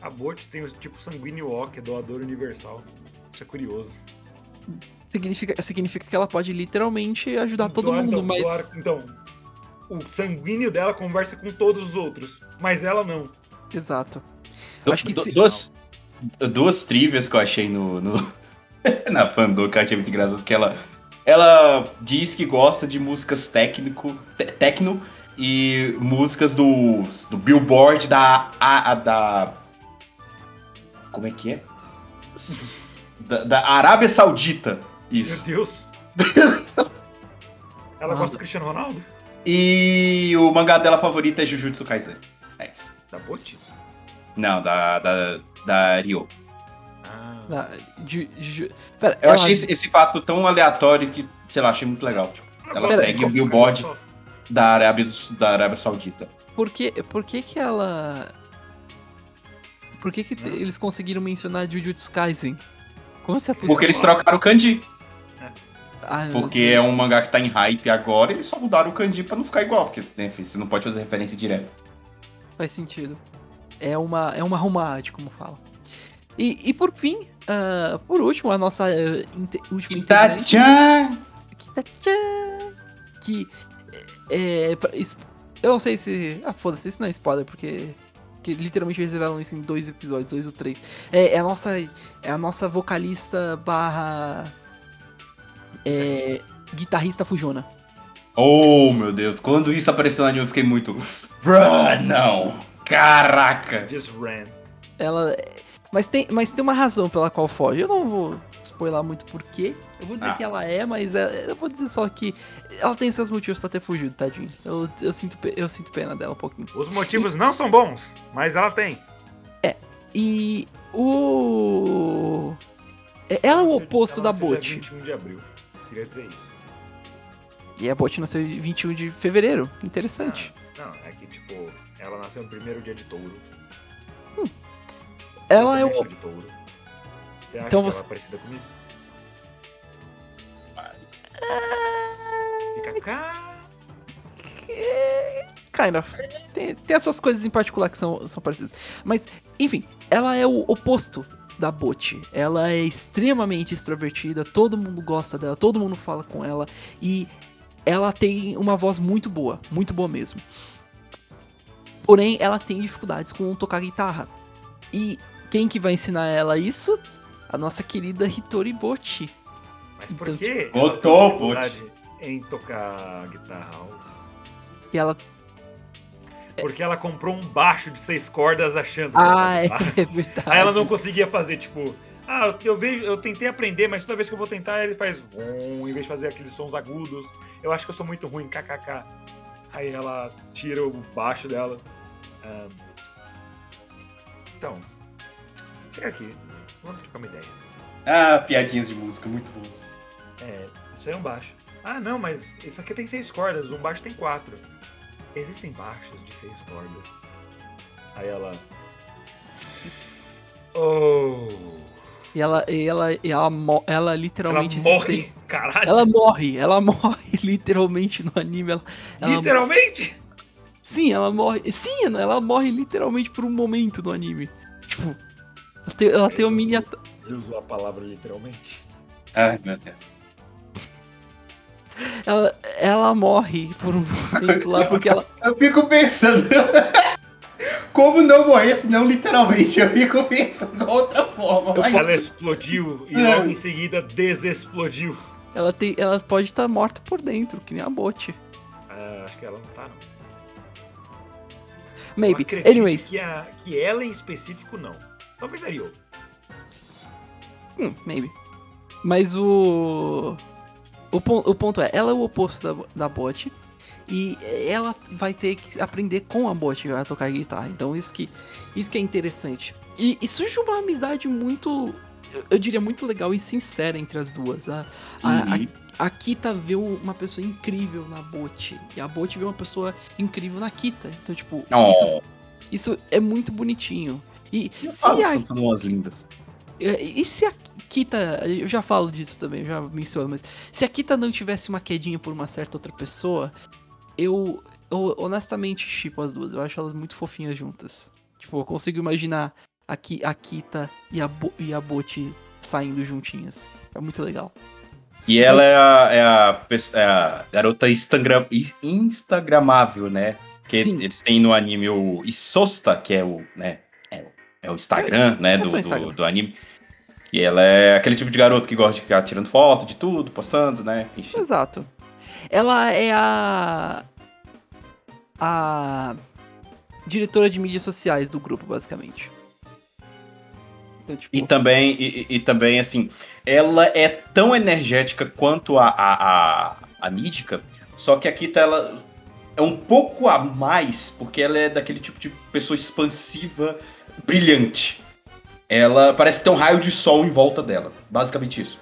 A Bot tem o tipo sanguíneo O, que é doador universal. Isso é curioso. Significa, significa que ela pode literalmente ajudar todo Doar- mundo, então, mas. doar- então, o sanguíneo dela conversa com todos os outros, mas ela não. Exato. Du- Acho que sim. duas, duas trivias que eu achei no, no- na fandom que eu achei muito engraçado, que ela, ela diz que gosta de músicas técnico, te- techno e músicas do, do Billboard da, a, a- da... Como é que é? Da, da Arábia Saudita, Meu isso. Deus. ela Ah. gosta do Cristiano Ronaldo? E o mangá dela favorito é Jujutsu Kaisen. É isso. Da Bot? Não, da, da, da Ryo. Ah. Ah, de- de- Pera, Eu ela- achei esse, esse fato tão aleatório que, sei lá, achei muito legal. Tipo, ela Pera, segue o Billboard da Arábia, do- da Arábia Saudita. Por que, por que que ela... Por que que Hum. eles conseguiram mencionar Jujutsu Kaisen? Como isso é possível? Porque eles trocaram o kanji. Ai, meu Porque é um mangá que tá em hype agora, eles só mudaram o kanji pra não ficar igual. Porque né, você não pode fazer referência direta. Faz sentido. É uma, é uma homage, como fala. E, e por fim, ah, por último, a nossa uh, inte- última integrante, Ita-chan! Kita-chan, que é, es- eu não sei se, ah, foda-se, isso não é spoiler, porque que literalmente eles revelam isso em dois episódios, dois ou três. É, é a nossa é a nossa vocalista barra é, guitarrista fujona. Oh, meu Deus. Quando isso apareceu no anime, eu fiquei muito. Bruh, não! Caraca! Just ran. Ela. Mas tem, mas tem uma razão pela qual foge. Eu não vou spoiler muito porquê. Eu vou dizer Ah. que ela é, mas é- eu vou dizer só que ela tem seus motivos pra ter fugido, tadinho. Eu, eu, sinto, eu sinto pena dela um pouquinho. Os motivos não são bons, mas ela tem. E o. é- Ela é o oposto da Ela dia Bot. 21 de abril. Queria dizer isso. E a Bot nasceu em 21 de fevereiro. Interessante. Não, é que, tipo, ela nasceu no primeiro dia de touro. ela é o. de touro. Você acha Então que você- ela é parecida comigo? Fica cá. Kind of. Tem, tem as suas coisas em particular que são, são parecidas. Mas, enfim, ela é o oposto da Bot. Ela é extremamente extrovertida, todo mundo gosta dela, todo mundo fala com ela. E ela tem uma voz muito boa, muito boa mesmo. Porém, ela tem dificuldades com tocar guitarra. E quem que vai ensinar ela isso? A nossa querida Hitori Bot. Mas por Então, que Botou, ela tem dificuldade em tocar guitarra? E ela. Porque ela comprou um baixo de seis cordas achando que Ah, era é, guitarra. é verdade. Aí ela não conseguia fazer, tipo, ah, eu- eu vejo, eu tentei aprender, mas toda vez que eu vou tentar, ele faz um, em vez de fazer aqueles sons agudos. Eu acho que eu sou muito ruim, kkk. Aí ela tira o baixo dela. Ahn, então, chega aqui, vamos trocar uma ideia. Ah, piadinhas de música, muito boas. É, isso aí é um baixo. Ah, não, mas isso aqui tem seis cordas, um baixo tem quatro. Existem baixos de seis cordas. Aí ela. Oh. E ela, e ela, e ela, ela Ela literalmente se morre, caralho. Ela morre, ela morre literalmente no anime. Ela, ela- Literalmente? Sim, ela morre. Sim, ela morre literalmente por um momento no anime. Tipo, ela tem, ela tem um mini. ata- Ele usou a palavra literalmente. Ai, meu Deus. Ela, ela morre por um momento lá porque ela. Eu fico pensando. Como não morrer, se não literalmente? Eu fico pensando de outra forma. mas- Ela explodiu e É. logo em seguida desexplodiu. Ela, tem, ela pode estar morta por dentro, que nem a Bot. Ah, acho que ela não tá, não. Eu Maybe. Anyways. Que, a, que ela em específico não. Talvez a Ryo. Hum, maybe. Mas o. O, o ponto é, ela é o oposto da, da bot. E ela vai ter que aprender com a bot a tocar guitarra. Então isso que, isso que é interessante. E, e surge uma amizade muito. eu- Eu diria muito legal e sincera entre as duas. A, a, Uhum. a, a Kita vê um- uma pessoa incrível na bot. E a bot vê uma pessoa incrível na Kita. Então, tipo, isso, Oh, isso é muito bonitinho. E eu se falo, a são tudo umas lindas. é, E se a Kita. Eu já falo disso também, eu já menciono, mas. Se a Kita não tivesse uma quedinha por uma certa outra pessoa, eu, eu honestamente chipo as duas. Eu acho elas muito fofinhas juntas. Tipo, eu consigo imaginar a, Ki, a Kita e a, Bo, e a Boti saindo juntinhas. É muito legal. E ela é, a, é, a, é a garota Instagram, instagramável, né? Porque Sim. eles têm no anime o Isosta, que é o, né? É, é o Instagram, né? é Do, só do, Instagram. do anime. E ela é aquele tipo de garoto que gosta de ficar tirando foto de tudo, postando, né? Enfim. Exato. Ela é a. A. Diretora de mídias sociais do grupo, basicamente. Então, tipo, E também, e, e- também, assim, ela é tão energética quanto a, a, a, a Mídica, só que aqui tá ela é um pouco a mais, porque ela é daquele tipo de pessoa expansiva, brilhante. Ela parece que tem um raio de sol em volta dela, basicamente isso.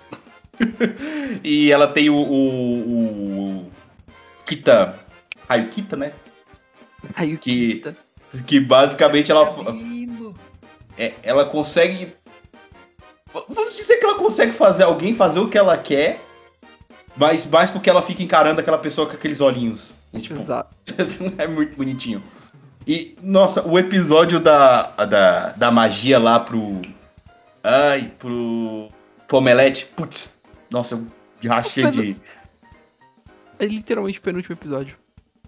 e ela tem o, o, o Kita, raio Kita, né? Aí o que- Kita. Que basicamente ela, Cabelo. é, ela consegue. Vamos dizer que ela consegue fazer alguém fazer o que ela quer, mas mais porque ela fica encarando aquela pessoa com aqueles olhinhos. E, tipo, Exato. é muito bonitinho. E, nossa, o episódio da, da, da magia lá pro. Ai, pro. Pro Omelete. Putz. Nossa, eu rachei Mas- de. É literalmente o penúltimo episódio.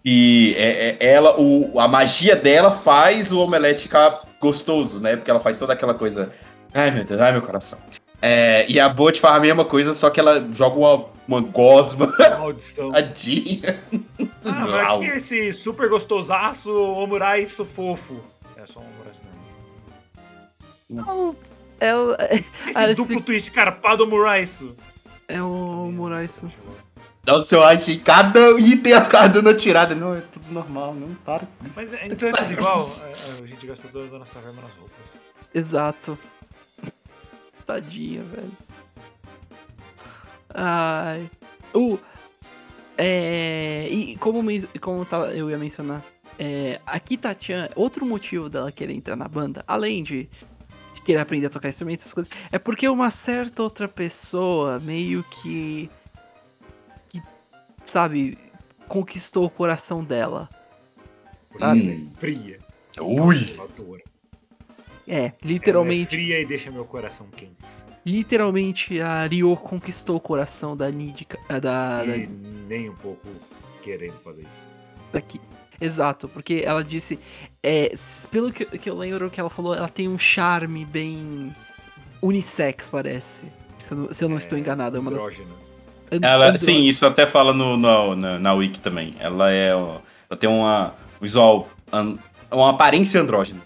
E é, é- ela, o, a magia dela faz o omelete ficar gostoso, né? Porque ela faz toda aquela coisa. Ai, meu Deus, ai, meu coração. É, e a Bot faz a mesma coisa, só que ela joga uma, uma gosma Maldição. tadinha. Ah, mas o que é esse super gostosaço omuraiço fofo? É só um omuraiço não. Não, ela Esse Ah, ela duplo explica- twist carpado omuraiço. é o Moraes. Nossa, eu achei cada item a cada uma tirada. Não, é tudo normal, não para com isso. Mas é- então é tudo igual. É, é, A gente gastou toda a nossa verba nas roupas. Exato. Tadinha, velho. Ai. O. É. E como, como tava- eu ia mencionar, é, a Kita-chan, outro motivo dela querer entrar na banda, além de querer aprender a tocar instrumentos, essas coisas, é porque uma certa outra pessoa meio que. que, sabe, conquistou o coração dela. Sabe? é fria. Ui! calculadora. É, Ela é literalmente. fria e deixa meu coração quente. Literalmente a Ryo conquistou o coração da Nidika. ah, Da, da, E nem um pouco querendo fazer isso. daqui. Exato, porque ela disse. É, pelo que, que eu lembro que ela falou, ela tem um charme bem unissex, parece. Se eu não, se eu não estou enganado, é uma das. Andrógena. and- Ela, sim, isso até fala no, no- na, na Wiki também. Ela é. ó, Ela tem uma visual. an- uma aparência andrógena.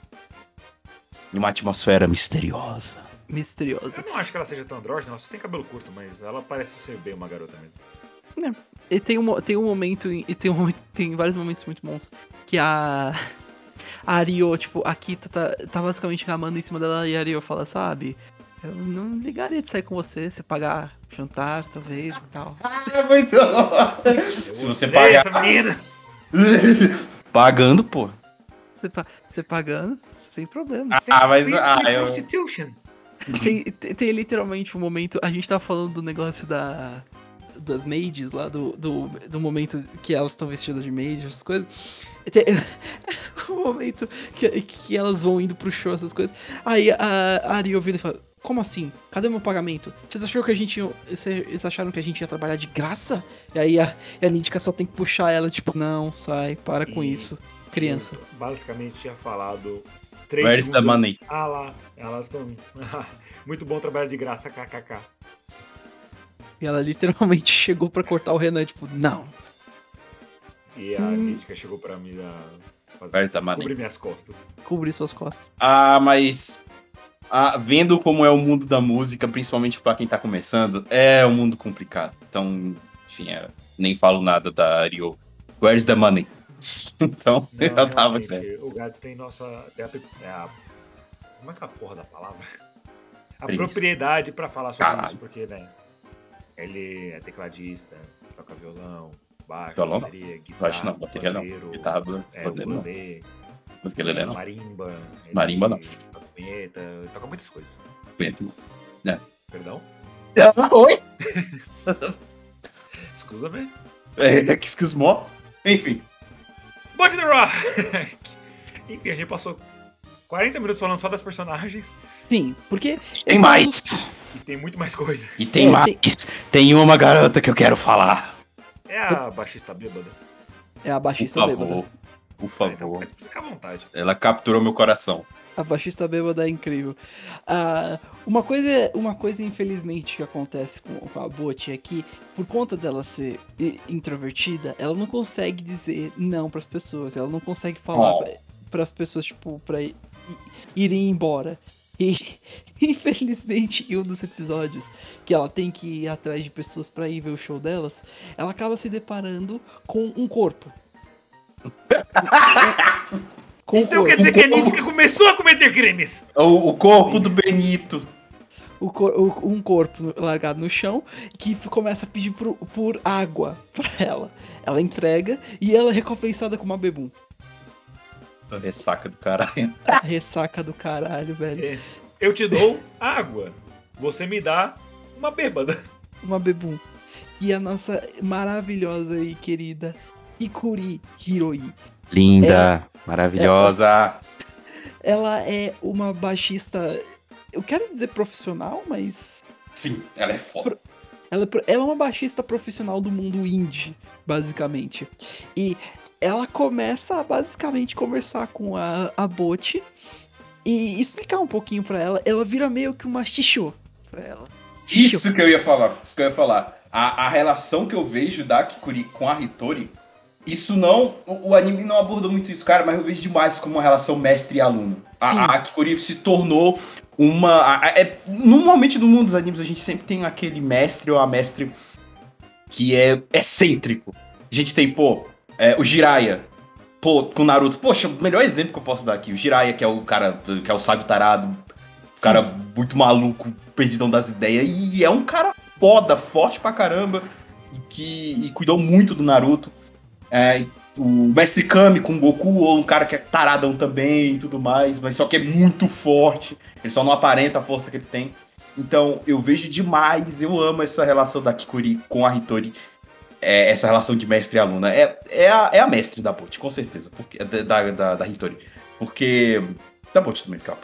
E uma atmosfera misteriosa. Misteriosa. Eu não acho que ela seja tão andrógena, ela só tem cabelo curto, mas ela parece ser bem uma garota mesmo. E tem um, tem um momento. em- E tem, um, momento- tem vários momentos muito bons. Que a. A Ryo, tipo, a Kita tá, tá basicamente gamando em cima dela e a Ryo fala, sabe? Eu não ligaria de sair com você, se pagar jantar, talvez e tal. É muito Se você pagar. Pagando, pô. Você, pa- você pagando, sem problema. Ah, mas. Ah, eu. prostitution. Tem, tem, tem literalmente um momento. A gente tava falando do negócio da. Das maids lá, do, do, do momento que elas estão vestidas de maids, essas coisas. Tem um momento que, que elas vão indo pro show, essas coisas. Aí a, a Ari ouvindo e fala: Como assim? Cadê meu pagamento? Vocês acharam que a gente. ia- Vocês acharam que a gente ia trabalhar de graça? E aí a, a Nídica só tem que puxar ela, tipo, não, sai, para com E- isso. Criança. Basicamente tinha falado. Três Where's the segundos money? antes. Ah lá, elas estão. Muito bom trabalhar de graça, kkk. E ela literalmente chegou pra cortar o Renan, tipo, não. E a Hum. Mítica chegou pra mim a fazer, Where's the money? cobrir minhas costas. Cobrir suas costas. Ah, mas. ah, vendo como é o mundo da música, principalmente pra quem tá começando, é um mundo complicado. Então, enfim, é, nem falo nada da Rio. Where's the money? então, Não, eu tava sério. O gato tem nossa. É a- como é que é a porra da palavra? A Preguiça. propriedade pra falar sobre Caralho. isso, porque, né? Ele é tecladista, toca violão, baixo, Violão não. bateria, guitarra, Baixo não, bateria não. pandeiro, Guitarra, É, não. ukulele, Ukulele é, não. marimba. ele Marimba não. Toca punheta, toca muitas coisas. Vento. Perdão? Oi? Escusa-me. É, excuse me. Enfim. Bot the Rock! Enfim, a gente passou 40 minutos falando só das personagens Sim, porque. Tem mais. e tem muito mais coisa. E tem É, mais. Tem uma garota que eu quero falar. É a baixista bêbada. É a Por baixista bêbada. favor. Por Ah, então favor. ficar à vontade. Ela capturou meu coração. A baixista bêbada é incrível. Ah, uma, coisa, uma coisa, infelizmente, que acontece com, com a Bot é que, por conta dela ser introvertida, ela não consegue dizer não pras pessoas. Ela não consegue falar Oh. para as pessoas, tipo, i- irem embora. E, infelizmente, em um dos episódios que ela tem que ir atrás de pessoas pra ir ver o show delas, ela acaba se deparando com um corpo. com Então quer dizer que a Nítica começou a cometer crimes! O, o corpo do Benito. o o- um corpo largado no chão que começa a pedir por, por água pra ela. Ela entrega e ela é recompensada com uma bebum. A ressaca do caralho. A ressaca do caralho, velho. É, Eu te dou água. Você me dá uma bêbada. Uma bebum. E a nossa maravilhosa e querida Ikuri Hiroi. Linda. Maravilhosa. Ela é uma baixista eu quero dizer profissional, mas Sim, ela é foda. ela, é ela é uma baixista profissional do mundo indie, basicamente. E ela começa a basicamente conversar com a, a Bot e explicar um pouquinho pra ela. Ela vira meio que uma xixô pra ela. Xixô. Isso que eu ia falar. Isso que eu ia falar. A, a relação que eu vejo da Kikuri com a Hitori, isso não. O, o anime não abordou muito isso, cara, mas eu vejo demais como uma relação mestre e aluno. Sim. A, a Kikuri se tornou uma. a- é, normalmente no mundo dos animes a gente sempre tem aquele mestre ou a mestre que é excêntrico. A gente tem, pô, é, o Jiraiya. Pô, com o Naruto. Poxa, o melhor exemplo que eu posso dar aqui. O Jiraiya, que é o cara, que é o sábio tarado. O cara muito maluco, perdidão das ideias. E é um cara foda, forte pra caramba. E que e cuidou muito do Naruto. É, o Mestre Kami com o Goku, ou um cara que é taradão também e tudo mais, mas só que é muito forte. Ele só não aparenta a força que ele tem. Então, eu vejo demais, eu amo essa relação da Kikuri com a Hitori. É, essa relação de mestre e aluna. É, é, a, é a mestre da Bot, com certeza. Porque, da, da, da Hitori. Porque. Da Bot também, fica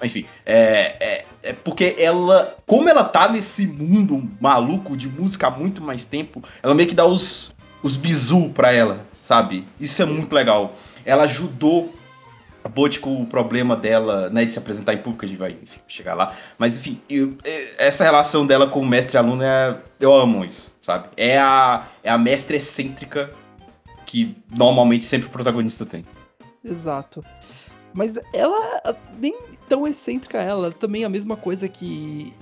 Mas enfim, é, é, é porque ela. Como ela tá nesse mundo maluco de música há muito mais tempo, ela meio que dá os, os bizu pra ela, sabe? Isso é muito legal. Ela ajudou a Bot com o problema dela, né, de se apresentar em público, a gente vai enfim, chegar lá. Mas enfim, eu- é- essa relação dela com o mestre aluno, é, eu amo isso, sabe? É a, é a mestre excêntrica que normalmente sempre o protagonista tem. Exato. Mas ela nem tão excêntrica ela, também é a mesma coisa que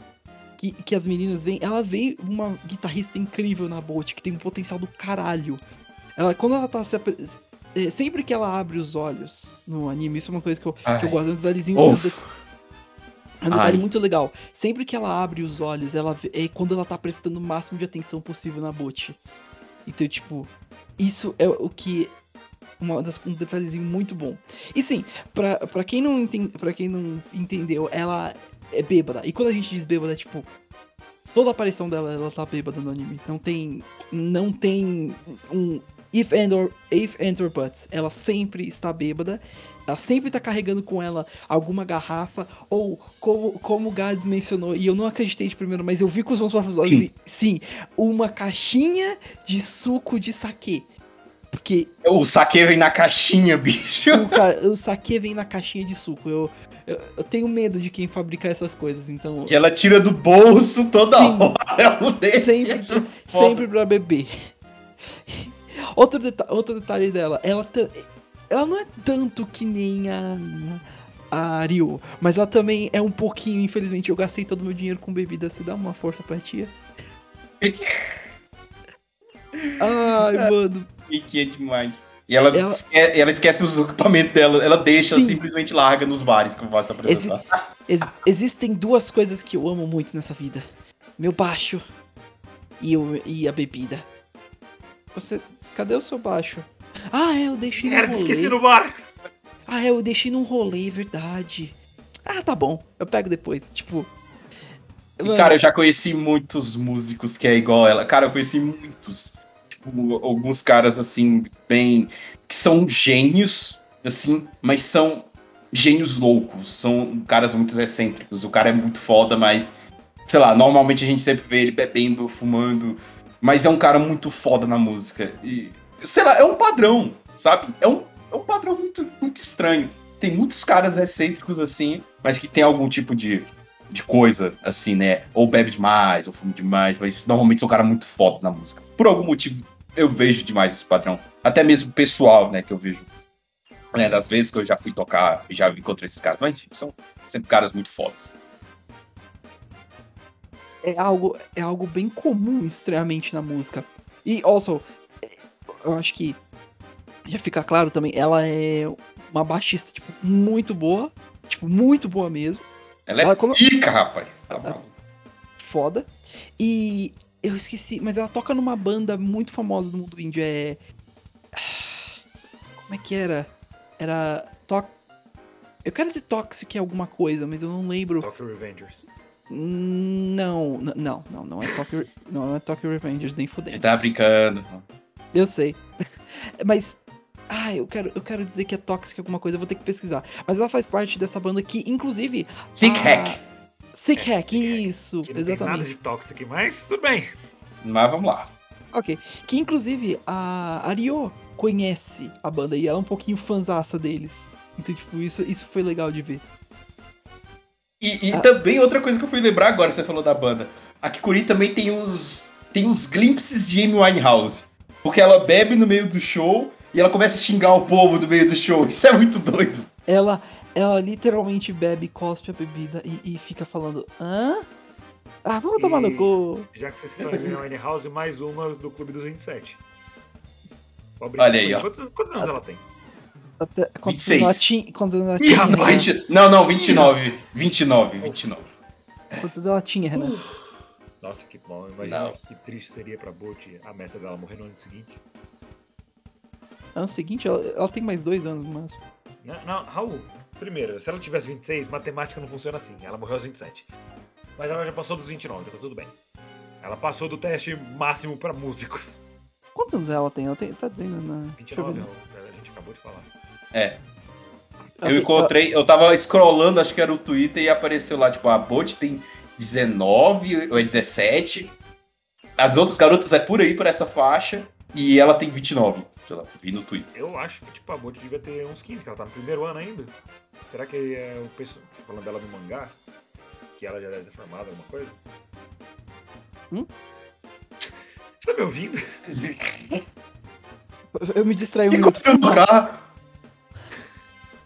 que, que as meninas veem, ela vê uma guitarrista incrível na Bolt, que tem um potencial do caralho. Ela quando ela tá se eh, sempre que ela abre os olhos no anime, isso é uma coisa que eu, que eu gosto, é um detalhezinho, é um detalhe Ai. muito legal. Sempre que ela abre os olhos, ela vê- é quando ela tá prestando o máximo de atenção possível na Bot. Então, tipo, isso é o que uma das, um detalhezinho muito bom. E sim, pra, pra, quem não pra quem não entendeu, ela é bêbada. E quando a gente diz bêbada, é tipo. Toda a aparição dela, ela tá bêbada no anime. Não tem. Não tem um. If and or, if and or buts. Ela sempre está bêbada. Ela sempre tá carregando com ela alguma garrafa. Ou, como, como o Gads mencionou, e eu não acreditei de primeiro, mas eu vi com os meus próprios olhos. Sim. Sim, uma caixinha de suco de saquê. Porque O saque vem na caixinha, bicho. o, o saque vem na caixinha de suco. Eu, eu, eu tenho medo de quem fabrica essas coisas, então. E ela tira do bolso toda Sim. hora. É um desse. Sempre, acho foda. sempre pra beber. Outro, deta outro detalhe dela, ela, ela não é tanto que nem a, a Ryu, mas ela também é um pouquinho, infelizmente. Eu gastei todo o meu dinheiro com bebida. Você dá uma força pra tia? Ai, mano. E que é demais. E ela, Ela- esque- ela esquece os equipamentos dela, ela deixa, Sim. simplesmente larga nos bares que vai se apresentar. Ex- existem duas coisas que eu amo muito nessa vida: meu baixo e, o, e a bebida. Você. Cadê o seu baixo? Ah, é, eu deixei no Merda, rolê. esqueci no bar. Ah, é, eu deixei num rolê, verdade. Ah, tá bom. Eu pego depois. Tipo. E, cara, eu já conheci muitos músicos que é igual ela. Cara, eu conheci muitos. Alguns caras, assim, bem. que são gênios, assim, mas são gênios loucos. São caras muito excêntricos. O cara é muito foda, mas. Sei lá, normalmente a gente sempre vê ele bebendo, fumando. Mas é um cara muito foda na música. E. Sei lá, é um padrão, sabe? É um, é um padrão muito, muito estranho. Tem muitos caras excêntricos assim, mas que tem algum tipo de de coisa, assim, né? Ou bebe demais, ou fuma demais, mas normalmente sou um cara muito foda na música. Por algum motivo, eu vejo demais esse padrão. Até mesmo pessoal, né, que eu vejo. Né, das vezes que eu já fui tocar e já encontrei esses caras. Mas, enfim, são sempre caras muito fodas. é algo, é algo bem comum, estranhamente, na música. E, also, eu acho que já fica claro também, ela é uma baixista, tipo, muito boa. Tipo, muito boa mesmo. Ela é Ela pica, rapaz. Tá maluco. Foda. E eu esqueci, mas ela toca numa banda muito famosa do mundo índio. É. Como é que era? Era. To... Eu quero dizer Toxic alguma coisa, mas eu não lembro. Tokyo Revengers. Não, não, não, não é Tokyo, não é Tokyo Revengers, nem Ele fudendo. tá brincando. Eu sei. Mas. Ah, eu quero, eu quero dizer que é Toxic alguma coisa, eu vou ter que pesquisar. Mas ela faz parte dessa banda que, inclusive. Sick a- Hack. Sick É, Hack, isso, Que não tem nada exatamente. de Toxic, mas tudo bem. Mas vamos lá. Ok. Que inclusive a Ario conhece a banda e ela é um pouquinho fanzaça deles. Então, tipo, isso, isso foi legal de ver. E, e Ah. também outra coisa que eu fui lembrar agora, você falou da banda. A Kikuri também tem uns. Tem uns glimpses de Amy Winehouse. Porque ela bebe no meio do show e ela começa a xingar o povo no meio do show. Isso é muito doido. Ela, ela literalmente bebe, cospe a bebida e, e fica falando: hã? Ah, vamos tomar no E- cu. Já que vocês estão em Winehouse, mais uma do Clube dos 27. Pobre Olha aí, ó. Quantos, quantos anos ela tem? Até, quantos 26. anos ela tinha? Quantos anos ela Ih, tinha? rapaz! Renan? 20 não, não, 29. 29, 29. Quantos anos ela tinha, Renan? Nossa, que bom. Imagina Não. que triste seria pra Bolt a mestra dela morrer no ano seguinte. Ano seguinte, ela, ela tem mais dois anos, mas. Não, não, Raul, primeiro, se ela tivesse 26, matemática não funciona assim. Ela morreu aos 27. Mas ela já passou dos 29, então tá tudo bem. Ela passou do teste máximo pra músicos. Quantos anos ela tem? Ela tem, tá dizendo na. eu 29, ver. Raul, a gente acabou de falar. É. Eu encontrei, eu tava scrollando, acho que era o Twitter, e apareceu lá, tipo, a Bot tem 19 ou é 17. As outras garotas é por aí, por essa faixa, e ela tem 29. Sei lá, vi no Twitter. Eu acho que tipo, a Bolt devia ter uns 15, que ela tá no primeiro ano ainda. Será que é o pessoal falando dela no mangá? Que ela já deve ter formado alguma coisa? Hum? Você tá me ouvindo? Eu me distraí um Que minuto.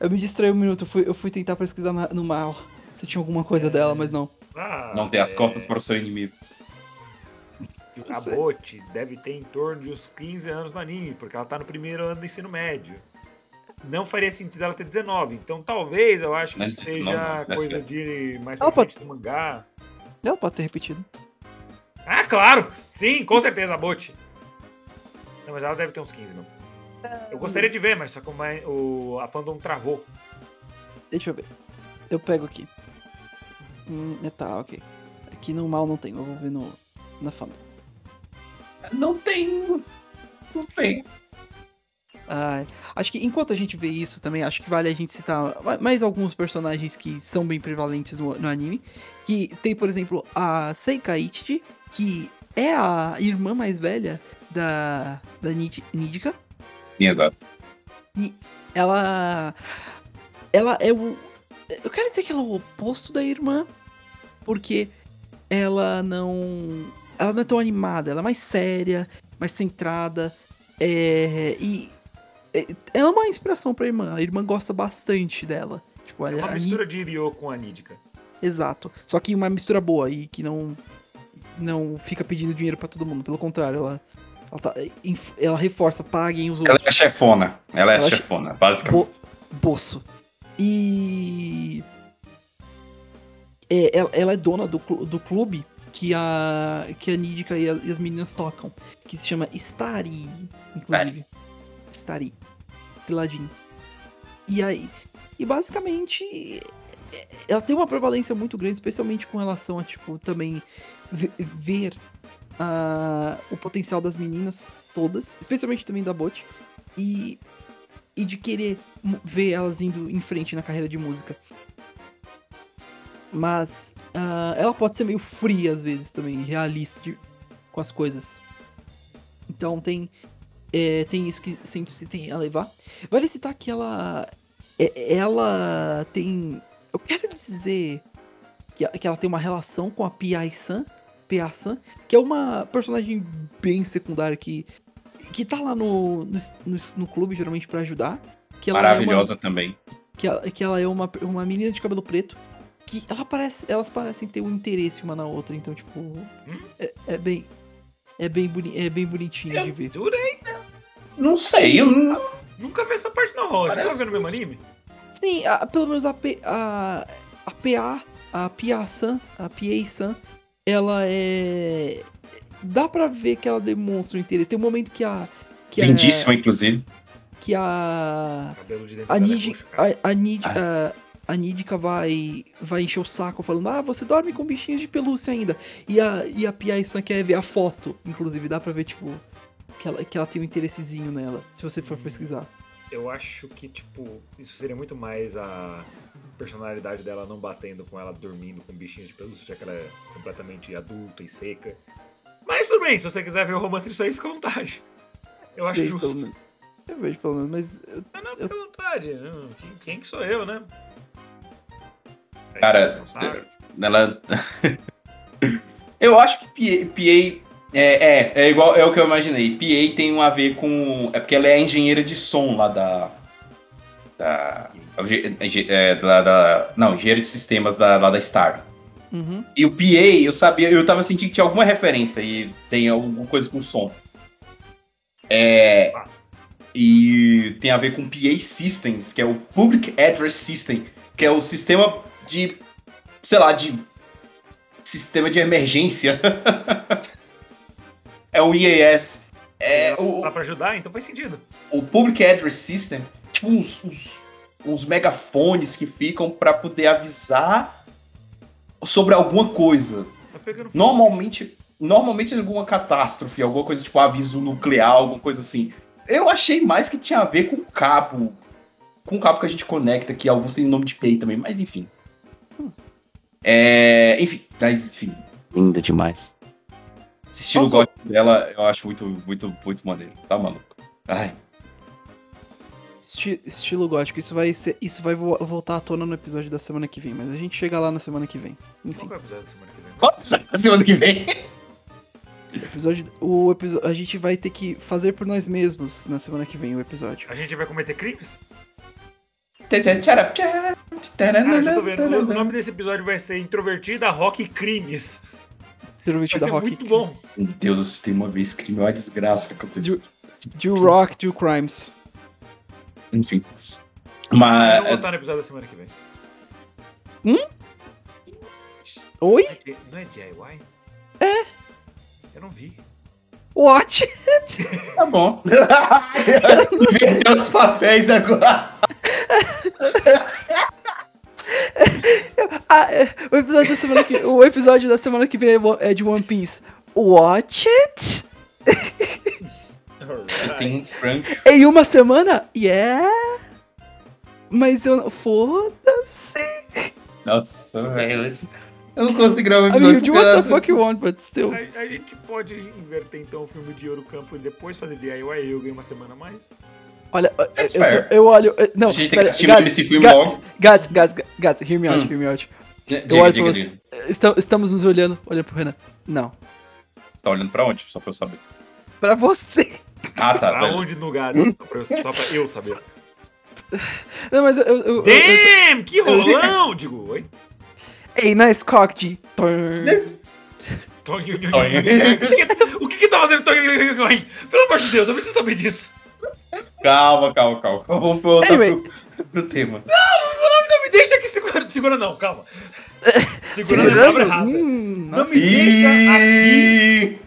Eu me distraí um minuto. Eu fui, eu fui tentar pesquisar na- no mal se tinha alguma coisa dela, mas não. Ah, Não tem as é, costas para o seu inimigo. A. Bote deve ter em torno de uns 15 anos no anime, porque ela tá no primeiro ano do ensino médio. Não faria sentido ela ter 19, então talvez eu acho que Não isso 19, seja não, é coisa de mais pra frente do mangá. Ela pode ter repetido. Ah, claro! Sim, com certeza, a Bote. Não, mas ela deve ter uns 15 mesmo. Eu gostaria de ver, mas só que o a fandom travou. Deixa eu ver. Eu pego aqui. Hum, é, tá, ok. Aqui no mal não tem, eu vou ver no, na fama. Não tem. Não tem. Ai, acho que enquanto a gente vê isso também, acho que vale a gente citar ma- mais alguns personagens que são bem prevalentes no, no anime. Que tem, por exemplo, a Seika Ichichi, que é a irmã mais velha da, da Nid- Nidika. Sim, exato. Ela. Ela é o. Eu quero dizer que ela é o oposto da irmã, porque ela não. Ela não é tão animada, ela é mais séria, mais centrada. É, e. é- Ela é uma inspiração pra irmã. A irmã gosta bastante dela. Tipo, É uma a mistura de Ryo com a Nidica. Ni- Exato. Só que uma mistura boa e que não. Não fica pedindo dinheiro pra todo mundo. Pelo contrário, ela. Ela, tá- ela reforça, paguem os Ela outros. é chefona. Ela é Ela é chefona, basicamente. Bo Boço. E. É, ela, ela é dona do, do clube que a, que a Nidica e, e as meninas tocam. Que se chama Stari, inclusive. Stari. Filadinho. E aí. E basicamente. é- Ela tem uma prevalência muito grande, especialmente com relação a, tipo, também ve- ver ah, o potencial das meninas todas, especialmente também da Bot. E e de querer ver elas indo em frente na carreira de música. Mas ah, ela pode ser meio fria às vezes também, realista com as coisas. Então tem é, tem isso que sempre se tem a levar. Vale citar que ela é- ela tem, eu quero dizer que, que ela tem uma relação com a Piai-san, Pia-san, que é uma personagem bem secundária que que tá lá no, no, no, no clube, geralmente, pra ajudar. Que ela Maravilhosa também. É uma, que, ela, que ela é uma, uma menina de cabelo preto. Que ela parece, elas parecem ter um interesse uma na outra. Então, tipo. É, é bem. É bem, boni, é bem bonitinho de ver. Durei. Não sei, eu não... Nunca vi essa parte não, Roger. Você tá Parece- vendo o mesmo anime? Sim, a- pelo menos a, P, a, a PA, a Pia-san, a Piei-san, ela é. Dá pra ver que ela demonstra um interesse. Tem um momento que a. Que Lindíssima, inclusive. A, que a. Cabelo de dentro A, é Nid, a, a, Nid, a, a Nidica vai, vai encher o saco falando, ah, você dorme com bichinhos de pelúcia ainda. E a, e a Pia-san quer ver a foto, inclusive, dá pra ver, tipo, que ela, que ela tem um interessezinho nela, se você for pesquisar. eu acho que, tipo, isso seria muito mais a personalidade dela não batendo com ela dormindo com bichinhos de pelúcia, já que ela é completamente adulta e seca. Mas tudo bem, se você quiser ver o romance disso aí, fica à vontade. Eu acho Vejo justo. Eu vejo pelo menos, mas eu- Ah, não, fica à vontade. Hum, Quem, quem que sou eu, né? Cara. Ela. eu acho que PA, PA é, é, é igual é o que eu imaginei. PA tem um a ver com. É porque ela é engenheira de som lá da. Da. é, da, da- não, engenheira de sistemas da, lá da Star. Uhum. E o PA, eu sabia, eu tava sentindo que tinha alguma referência e tem alguma coisa com som. É. E tem a ver com PA Systems, que é o Public Address System, que é o sistema de. sei lá, de. sistema de emergência. é um IAS. É, o, Dá pra ajudar? Então faz sentido. o Public Address System, tipo uns, uns, uns megafones que ficam pra poder avisar sobre alguma coisa. Tá. Normalmente, normalmente alguma catástrofe, alguma coisa tipo aviso nuclear, alguma coisa assim. Eu achei mais que tinha a ver com o cabo. Com o cabo que a gente conecta, que alguns têm nome de PEI também, mas enfim. É, enfim, mas enfim, linda demais. Esse estilo gótico dela eu acho muito, muito, muito maneiro. Tá maluco. Ai. Esti- estilo gótico, isso vai ser, isso vai vo- voltar à tona no episódio da semana que vem, mas a gente chega lá na semana que vem. Qual Enfim, que é o episódio da semana que vem? Qual semana que vem? o episódio, o episódio, a gente vai ter que fazer por nós mesmos na semana que vem o episódio. A gente vai cometer crimes? Ah, já tô vendo. O nome desse episódio vai ser Introvertida, Rock e Crimes. Vai Introvertida ser rock. muito bom. Meu Deus, se tem uma vez crime, é uma desgraça que aconteceu. Do rock, do crimes. Enfim. Eu Mas. vou botar no episódio da semana que vem. Oi? Não é D- Não é DIY? É. Eu não vi. What? Tá bom. Inverteu os papéis agora. Ah, o episódio da semana que o episódio da semana que vem é é de One Piece. Watch it? Tem um crunch. Em uma semana? Yeah. Mas eu não. Foda-se. Nossa, velho. Eu não consigo gravar um I mean, episódio. do what the fuck you want, but still. A, a gente pode inverter então o filme de Ouro Campo e depois fazer DIY e eu ganho uma semana a mais? Olha, eu, That's eu, fair. eu olho. eu- Não, A gente tem que assistir Gats, esse filme Gats, logo. Gats, Gats, Gats, hear me out, Hum. hear me out. Diga, Eu olho diga, pra diga. você. Estam- Estamos nos olhando, olhando pro Renan. Não. Você tá olhando pra onde? Só pra eu saber. Pra você. Ah, tá. beleza. Aonde no Gades? Só pra, eu, só pra eu saber. Não, mas eu. eu, eu, eu Damn! Que rolão! Digo, oi? Ei, nice cock, G. O que que- tá fazendo? Pelo amor de Deus, eu preciso saber disso. Calma, calma, calma. Vamos voltar Anyway. pro, pro tema. Não me deixa aqui segura. Segura não, calma. Segura na palavra errada. Hum, Não me deixa aqui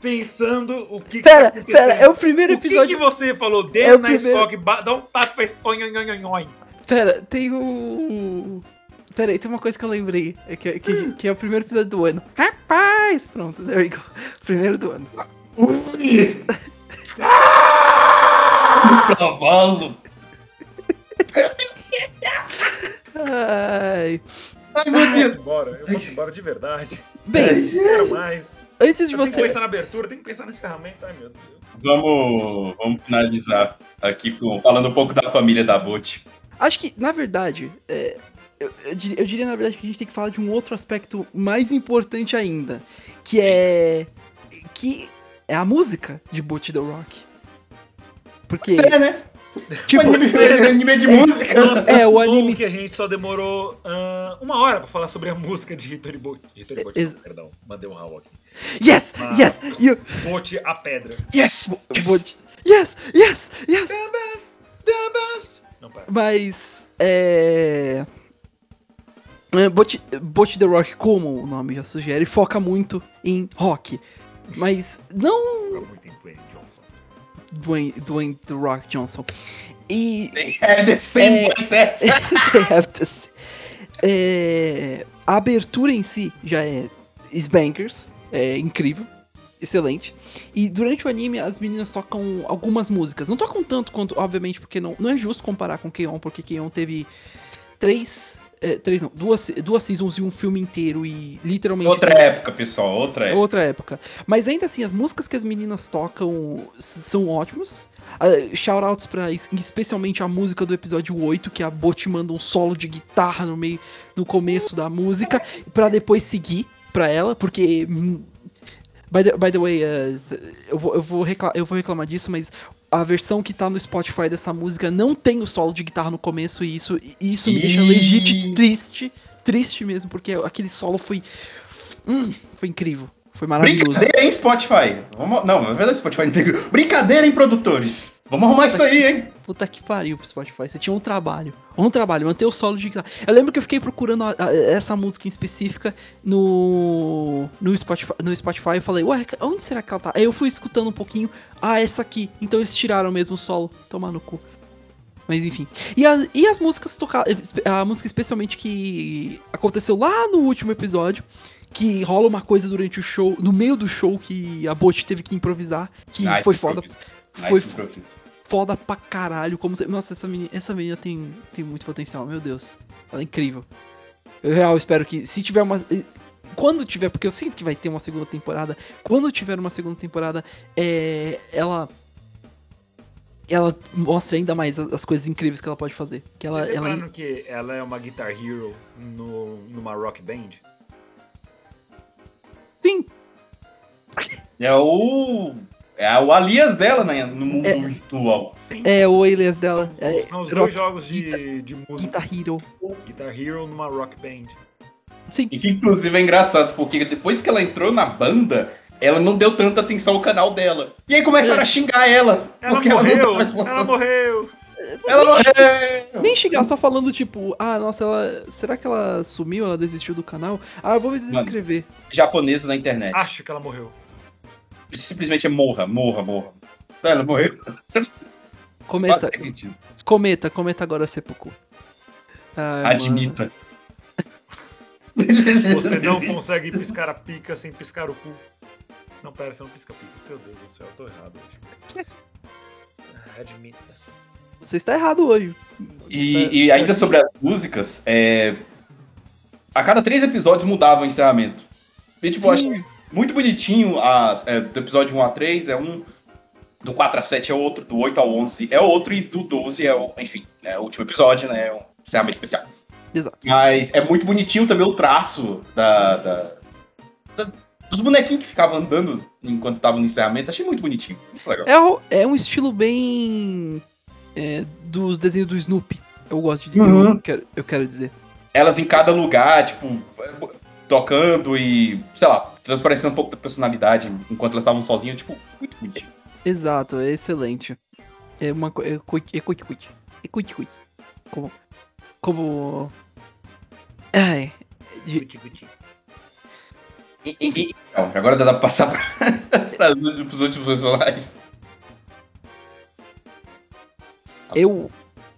pensando o que que Pera, tá acontecendo. pera, é o primeiro O que, episódio. que você falou? É Deu o na primeiro- Spock, ba- dá um tapa, nho, nho. Pera, tem o. Pera aí, tem uma coisa que eu lembrei. É que, que, que é o primeiro episódio do ano. Rapaz! Pronto, there we go. Primeiro do ano. Cavalo. Ai. Ai, meu Deus. embora, eu posso ir embora de verdade. Bem, Quero mais. antes de Eu tenho que você. pensar na abertura, tenho que pensar no encerramento. Ai, meu Deus. Vamos, vamos finalizar aqui com, falando um pouco da família da Bote. Acho que, na verdade, é, eu, eu diria, eu diria, na verdade, que a gente tem que falar de um outro aspecto mais importante ainda. Que é. Que é a música de Boot the Rock. Porque, É, né? tipo, um anime, anime de música. Nossa, É, o anime- que a gente só demorou ah, uma hora pra falar sobre a música de Hitori Bote. Hitori Ex- não, perdão. Mandei um rau aqui. yes, Ah. yes, you, Bote a pedra. Yes! yes. Yes, yes, yes. The best, the best. Não, pera. Mas, é. é, Bot, Bot The Rock, como o nome já sugere, foca muito em rock. Mas não Fica muito em Johnson. Dwayne, Dwayne The Rock Johnson. E. É the same É. voice. They have to say. É, a abertura em si já é Spankers, é incrível. excelente. E durante o anime, as meninas tocam algumas músicas. Não tocam tanto quanto, obviamente, porque não, não é justo comparar com Keion, porque Keion teve três. É, três não, duas, duas seasons e um filme inteiro e literalmente. Outra época, pessoal, outra época. outra época. Mas ainda assim, as músicas que as meninas tocam são ótimas. Uh, Shoutouts pra es- especialmente a música do episódio 8, que a Bot manda um solo de guitarra no meio no começo da música, pra depois seguir pra ela, porque. hum, By the, by the way, uh, eu, vou, eu, vou recla- eu vou reclamar disso, mas a versão que tá no Spotify dessa música não tem o solo de guitarra no começo, e isso, e isso me deixa legit triste. Triste mesmo, porque aquele solo foi. Hum, foi incrível. Foi maravilhoso. Brincadeira, hein, Spotify? Vamos... Não, na verdade, Spotify tem. Brincadeira, hein, produtores? Vamos arrumar isso aí, hein? Puta que pariu pro Spotify. Você tinha um trabalho. Um trabalho, manter o solo de guitarra. Eu lembro que eu fiquei procurando a- a- essa música em específica no, no, Spotify, no Spotify. Eu falei, ué, onde será que ela tá? Aí eu fui escutando um pouquinho. Ah, essa aqui. Então eles tiraram mesmo o solo. Tomar no cu. Mas enfim. E, a- e as músicas tocadas. A música especialmente que aconteceu lá no último episódio. Que rola uma coisa durante o show, no meio do show, que a Bot teve que improvisar. Que Nice foi foda. Nice Foi improviso. Foda pra caralho. Como você... Nossa, essa menina, essa menina tem, tem muito potencial, meu Deus. Ela é incrível. Eu real espero que se tiver uma. Quando tiver, porque eu sinto que vai ter uma segunda temporada. Quando tiver uma segunda temporada, é, ela. Ela mostra ainda mais as, as coisas incríveis que ela pode fazer. Que ela, Vocês ela lembraram que ela é uma Guitar Hero no, numa rock band? Sim, É o. É o alias dela né, no mundo É. virtual. É o alias dela. São, É, são os rock- dois jogos de, de música. Guitar Hero. Guitar Hero numa rock band. Sim, E que inclusive é engraçado, porque depois que ela entrou na banda, ela não deu tanta atenção ao canal dela. E aí começaram a xingar ela. Ela porque ela não morreu! tá mais Ela morreu! Ela morreu! nem chegar só falando tipo, ah, nossa, ela. Será que ela sumiu? Ela desistiu do canal? Ah, eu vou me desinscrever. Japonesa na internet. Acho que ela morreu. Simplesmente é morra, morra, morra. Ela morreu. Cometa, cometa, cometa agora seppuku. Ai. Admita. Você não consegue piscar a pica sem piscar o cu. Não, pera, você não pisca a pica. Meu Deus do céu, eu tô errado hoje. Ah, Admita. Você está errado hoje. E, e ainda sobre as músicas, é... a cada três episódios mudava o encerramento. E tipo, acho. Muito bonitinho as, é, do episódio 1 a 3 é um, do 4 a 7 é outro, do 8 ao 11 é outro e do 12 é o, enfim, é o último episódio, né, é um encerramento especial. Exato. Mas é muito bonitinho também o traço da, da- da- dos bonequinhos que ficavam andando enquanto estavam no encerramento, achei muito bonitinho, muito legal. É, é um estilo bem. é, dos desenhos do Snoopy. Eu gosto de. Uhum. Eu, quero, eu quero dizer. elas em cada lugar, tipo, tocando e, sei lá, transparecendo um pouco da personalidade enquanto elas estavam sozinhas, tipo, muito bonitinho. Exato, é excelente. É uma coisa. É cuit, é cuit, cuit. É cuit, cuit. Como. Como. Ai. de-. E, e- e- não, agora dá pra passar pra, pra, pros últimos personagens. Eu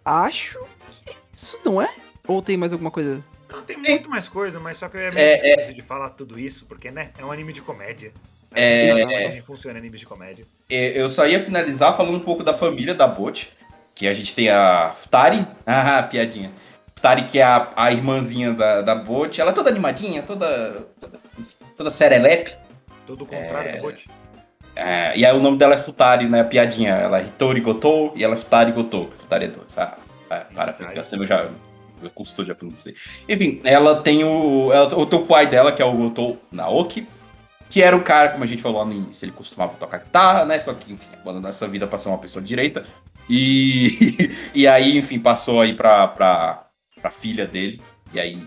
acho que é isso, não é? Ou tem mais alguma coisa? Não, tem muito mais coisa, mas só que é meio É, difícil de falar tudo isso, porque, né, é um anime de comédia. É, É, a gente funciona em animes de comédia. É, Eu só ia finalizar falando um pouco da família da Bot, que a gente tem a Futari, ah, piadinha. Futari, que é a, a irmãzinha da, da Bot, ela é toda animadinha, toda, toda, toda serelepe. Todo o contrário do Bot. É, e aí o nome dela é Futari, né? Piadinha. Ela é Hitori Gotou e ela é Futari Gotou. Futari é dois. Ah, Ai. você eu já custou de aprender. Enfim, ela tem o. Ela, o pai dela, que é o Gotou Naoki, que era um cara, como a gente falou no início, ele costumava tocar guitarra, né? Só que, enfim, abandonou essa vida pra ser uma pessoa direita. E, e aí, enfim, passou aí pra, pra, pra filha dele. E aí,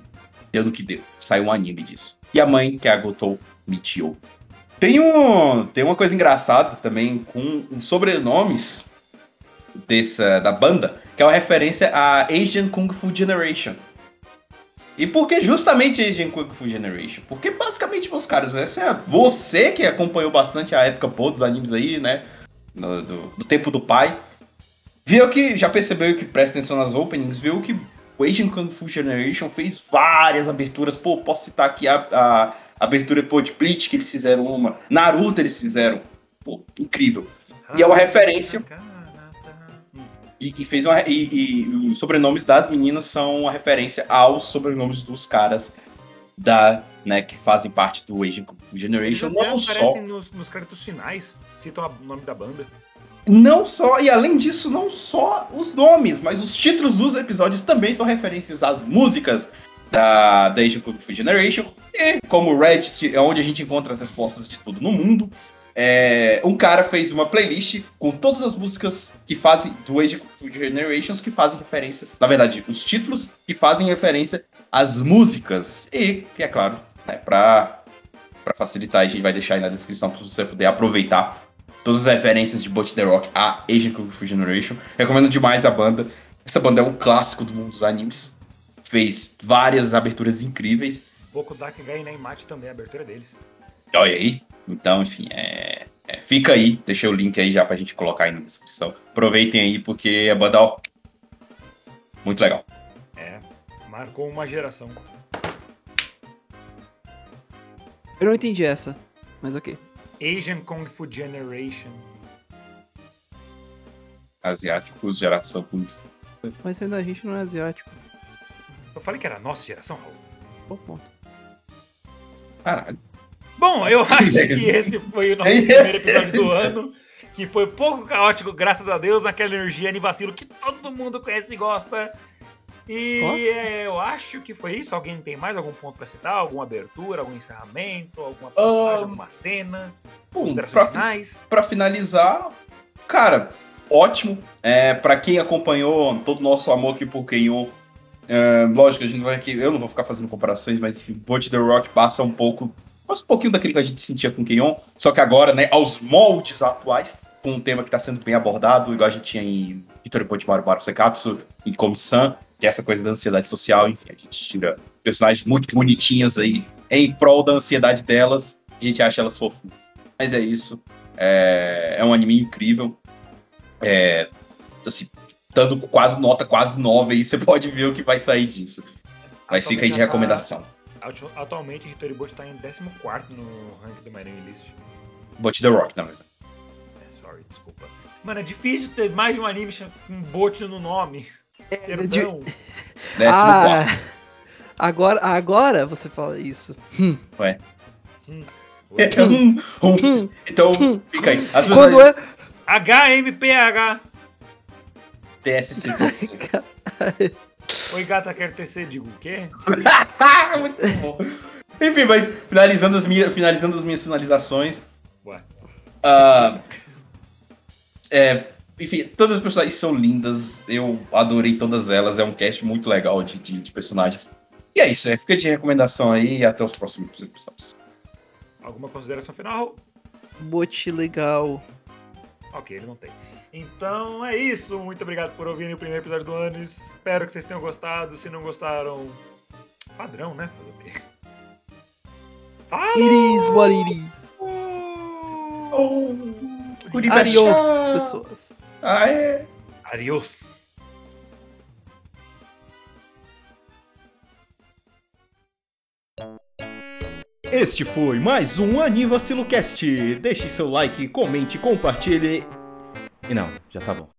deu no que deu. Saiu um anime disso. E a mãe, que é a Gotou Michio. Tem, um, tem uma coisa engraçada também com os sobrenomes dessa, da banda, que é uma referência a Asian Kung Fu Generation. E por que justamente Asian Kung Fu Generation? Porque basicamente, meus caras, essa é você que acompanhou bastante a época boa dos animes aí, né? No- do, do tempo do pai. Viu que, já percebeu que presta atenção nas openings, viu que o Asian Kung Fu Generation fez várias aberturas. Pô, posso citar aqui a, a, abertura pô, de Bleach que eles fizeram uma, Naruto eles fizeram. Pô, incrível. E é uma referência. E, e fez uma, e, e os sobrenomes das meninas são uma referência aos sobrenomes dos caras da, né, que fazem parte do Asian Kung Fu Eles Generation. até Não só, nos, nos créditos finais, citam o nome da banda. não só, e além disso, não só os nomes, mas os títulos dos episódios também são referências às músicas da, da Asian Kung Fu Generation. E como o Reddit é onde a gente encontra as respostas de tudo no mundo, é, um cara fez uma playlist com todas as músicas que fazem do Age of Generations que fazem referências, na verdade, os títulos que fazem referência às músicas. E, que é claro, né, pra, pra facilitar, a gente vai deixar aí na descrição pra você poder aproveitar todas as referências de Bot The Rock a Kung Fu Generation. Recomendo demais a banda. Essa banda é um clássico do mundo dos animes. Fez várias aberturas incríveis. Boku Dakegai e Neimate também, a abertura deles. Olha aí. Então, enfim, é, é, fica aí. Deixei o link aí já pra gente colocar aí na descrição. Aproveitem aí, porque a banda, ó, muito legal. É, marcou uma geração. Eu não entendi essa, mas ok. Asian Kung Fu Generation. Asiáticos, geração Kung Fu. Mas ainda a gente não é asiático. Eu falei que era a nossa geração, Raul. Bom ponto. Caralho. Bom, eu acho que esse foi o nosso primeiro episódio do ano. Que foi pouco caótico, graças a Deus, naquela energia anivacilo que todo mundo conhece e gosta. E Gosta? é, eu acho que foi isso. Alguém tem mais algum ponto pra citar? Alguma abertura, algum encerramento, alguma Ahn, passagem, alguma cena? Pra finalizar, cara, ótimo. É, pra quem acompanhou todo o nosso amor aqui por Kenyon, é, lógico, a gente não vai aqui, eu não vou ficar fazendo comparações, mas enfim, Bot The Rock passa um pouco, passa um pouquinho daquele que a gente sentia com Kenyon, só que agora, né, aos moldes atuais, com um tema que tá sendo bem abordado, igual a gente tinha em Hitori Maru Maru Sekatsu, em Komi-san, que é essa coisa da ansiedade social, enfim, a gente tira personagens muito bonitinhas aí em prol da ansiedade delas, e a gente acha elas fofinhas. Mas é isso. É, é um anime incrível. É, assim, dando quase nota quase 9 aí, você pode ver o que vai sair disso. Mas fica aí de tá- recomendação. atu- Atualmente, Hitori Bote tá em 14 no ranking do My Name List. Bot The Rock, na verdade. É, sorry, desculpa. Mano, é difícil ter mais de um anime com Bote no nome. Perdão. Décimo quarto. ah, agora, agora você fala isso. Hum, Hum. É, hum, hum. hum. Então, fica aí. As Quando pessoas. é. HMPH. TSC. Oi, gata, quer TC? Digo o quê? Muito bom. Enfim, mas finalizando as minhas, finalizando as minhas finalizações. Ué. ah, é, enfim, todas as personagens são lindas. Eu adorei todas elas. É um cast muito legal de, de, de personagens. E é isso, é, fica de recomendação aí e até os próximos episódios. Alguma consideração final? Bote legal. Ok, ele não tem. Então é isso. Muito obrigado por ouvirem o primeiro episódio do ano. Espero que vocês tenham gostado. Se não gostaram, padrão, né? Fazer o quê? Fala! It is what it is. Curitiba Adiós, Chá. pessoas. Ah, é. Adiós! Este foi mais um Anivacilocast. Deixe seu like, comente, compartilhe. E não, já tá bom.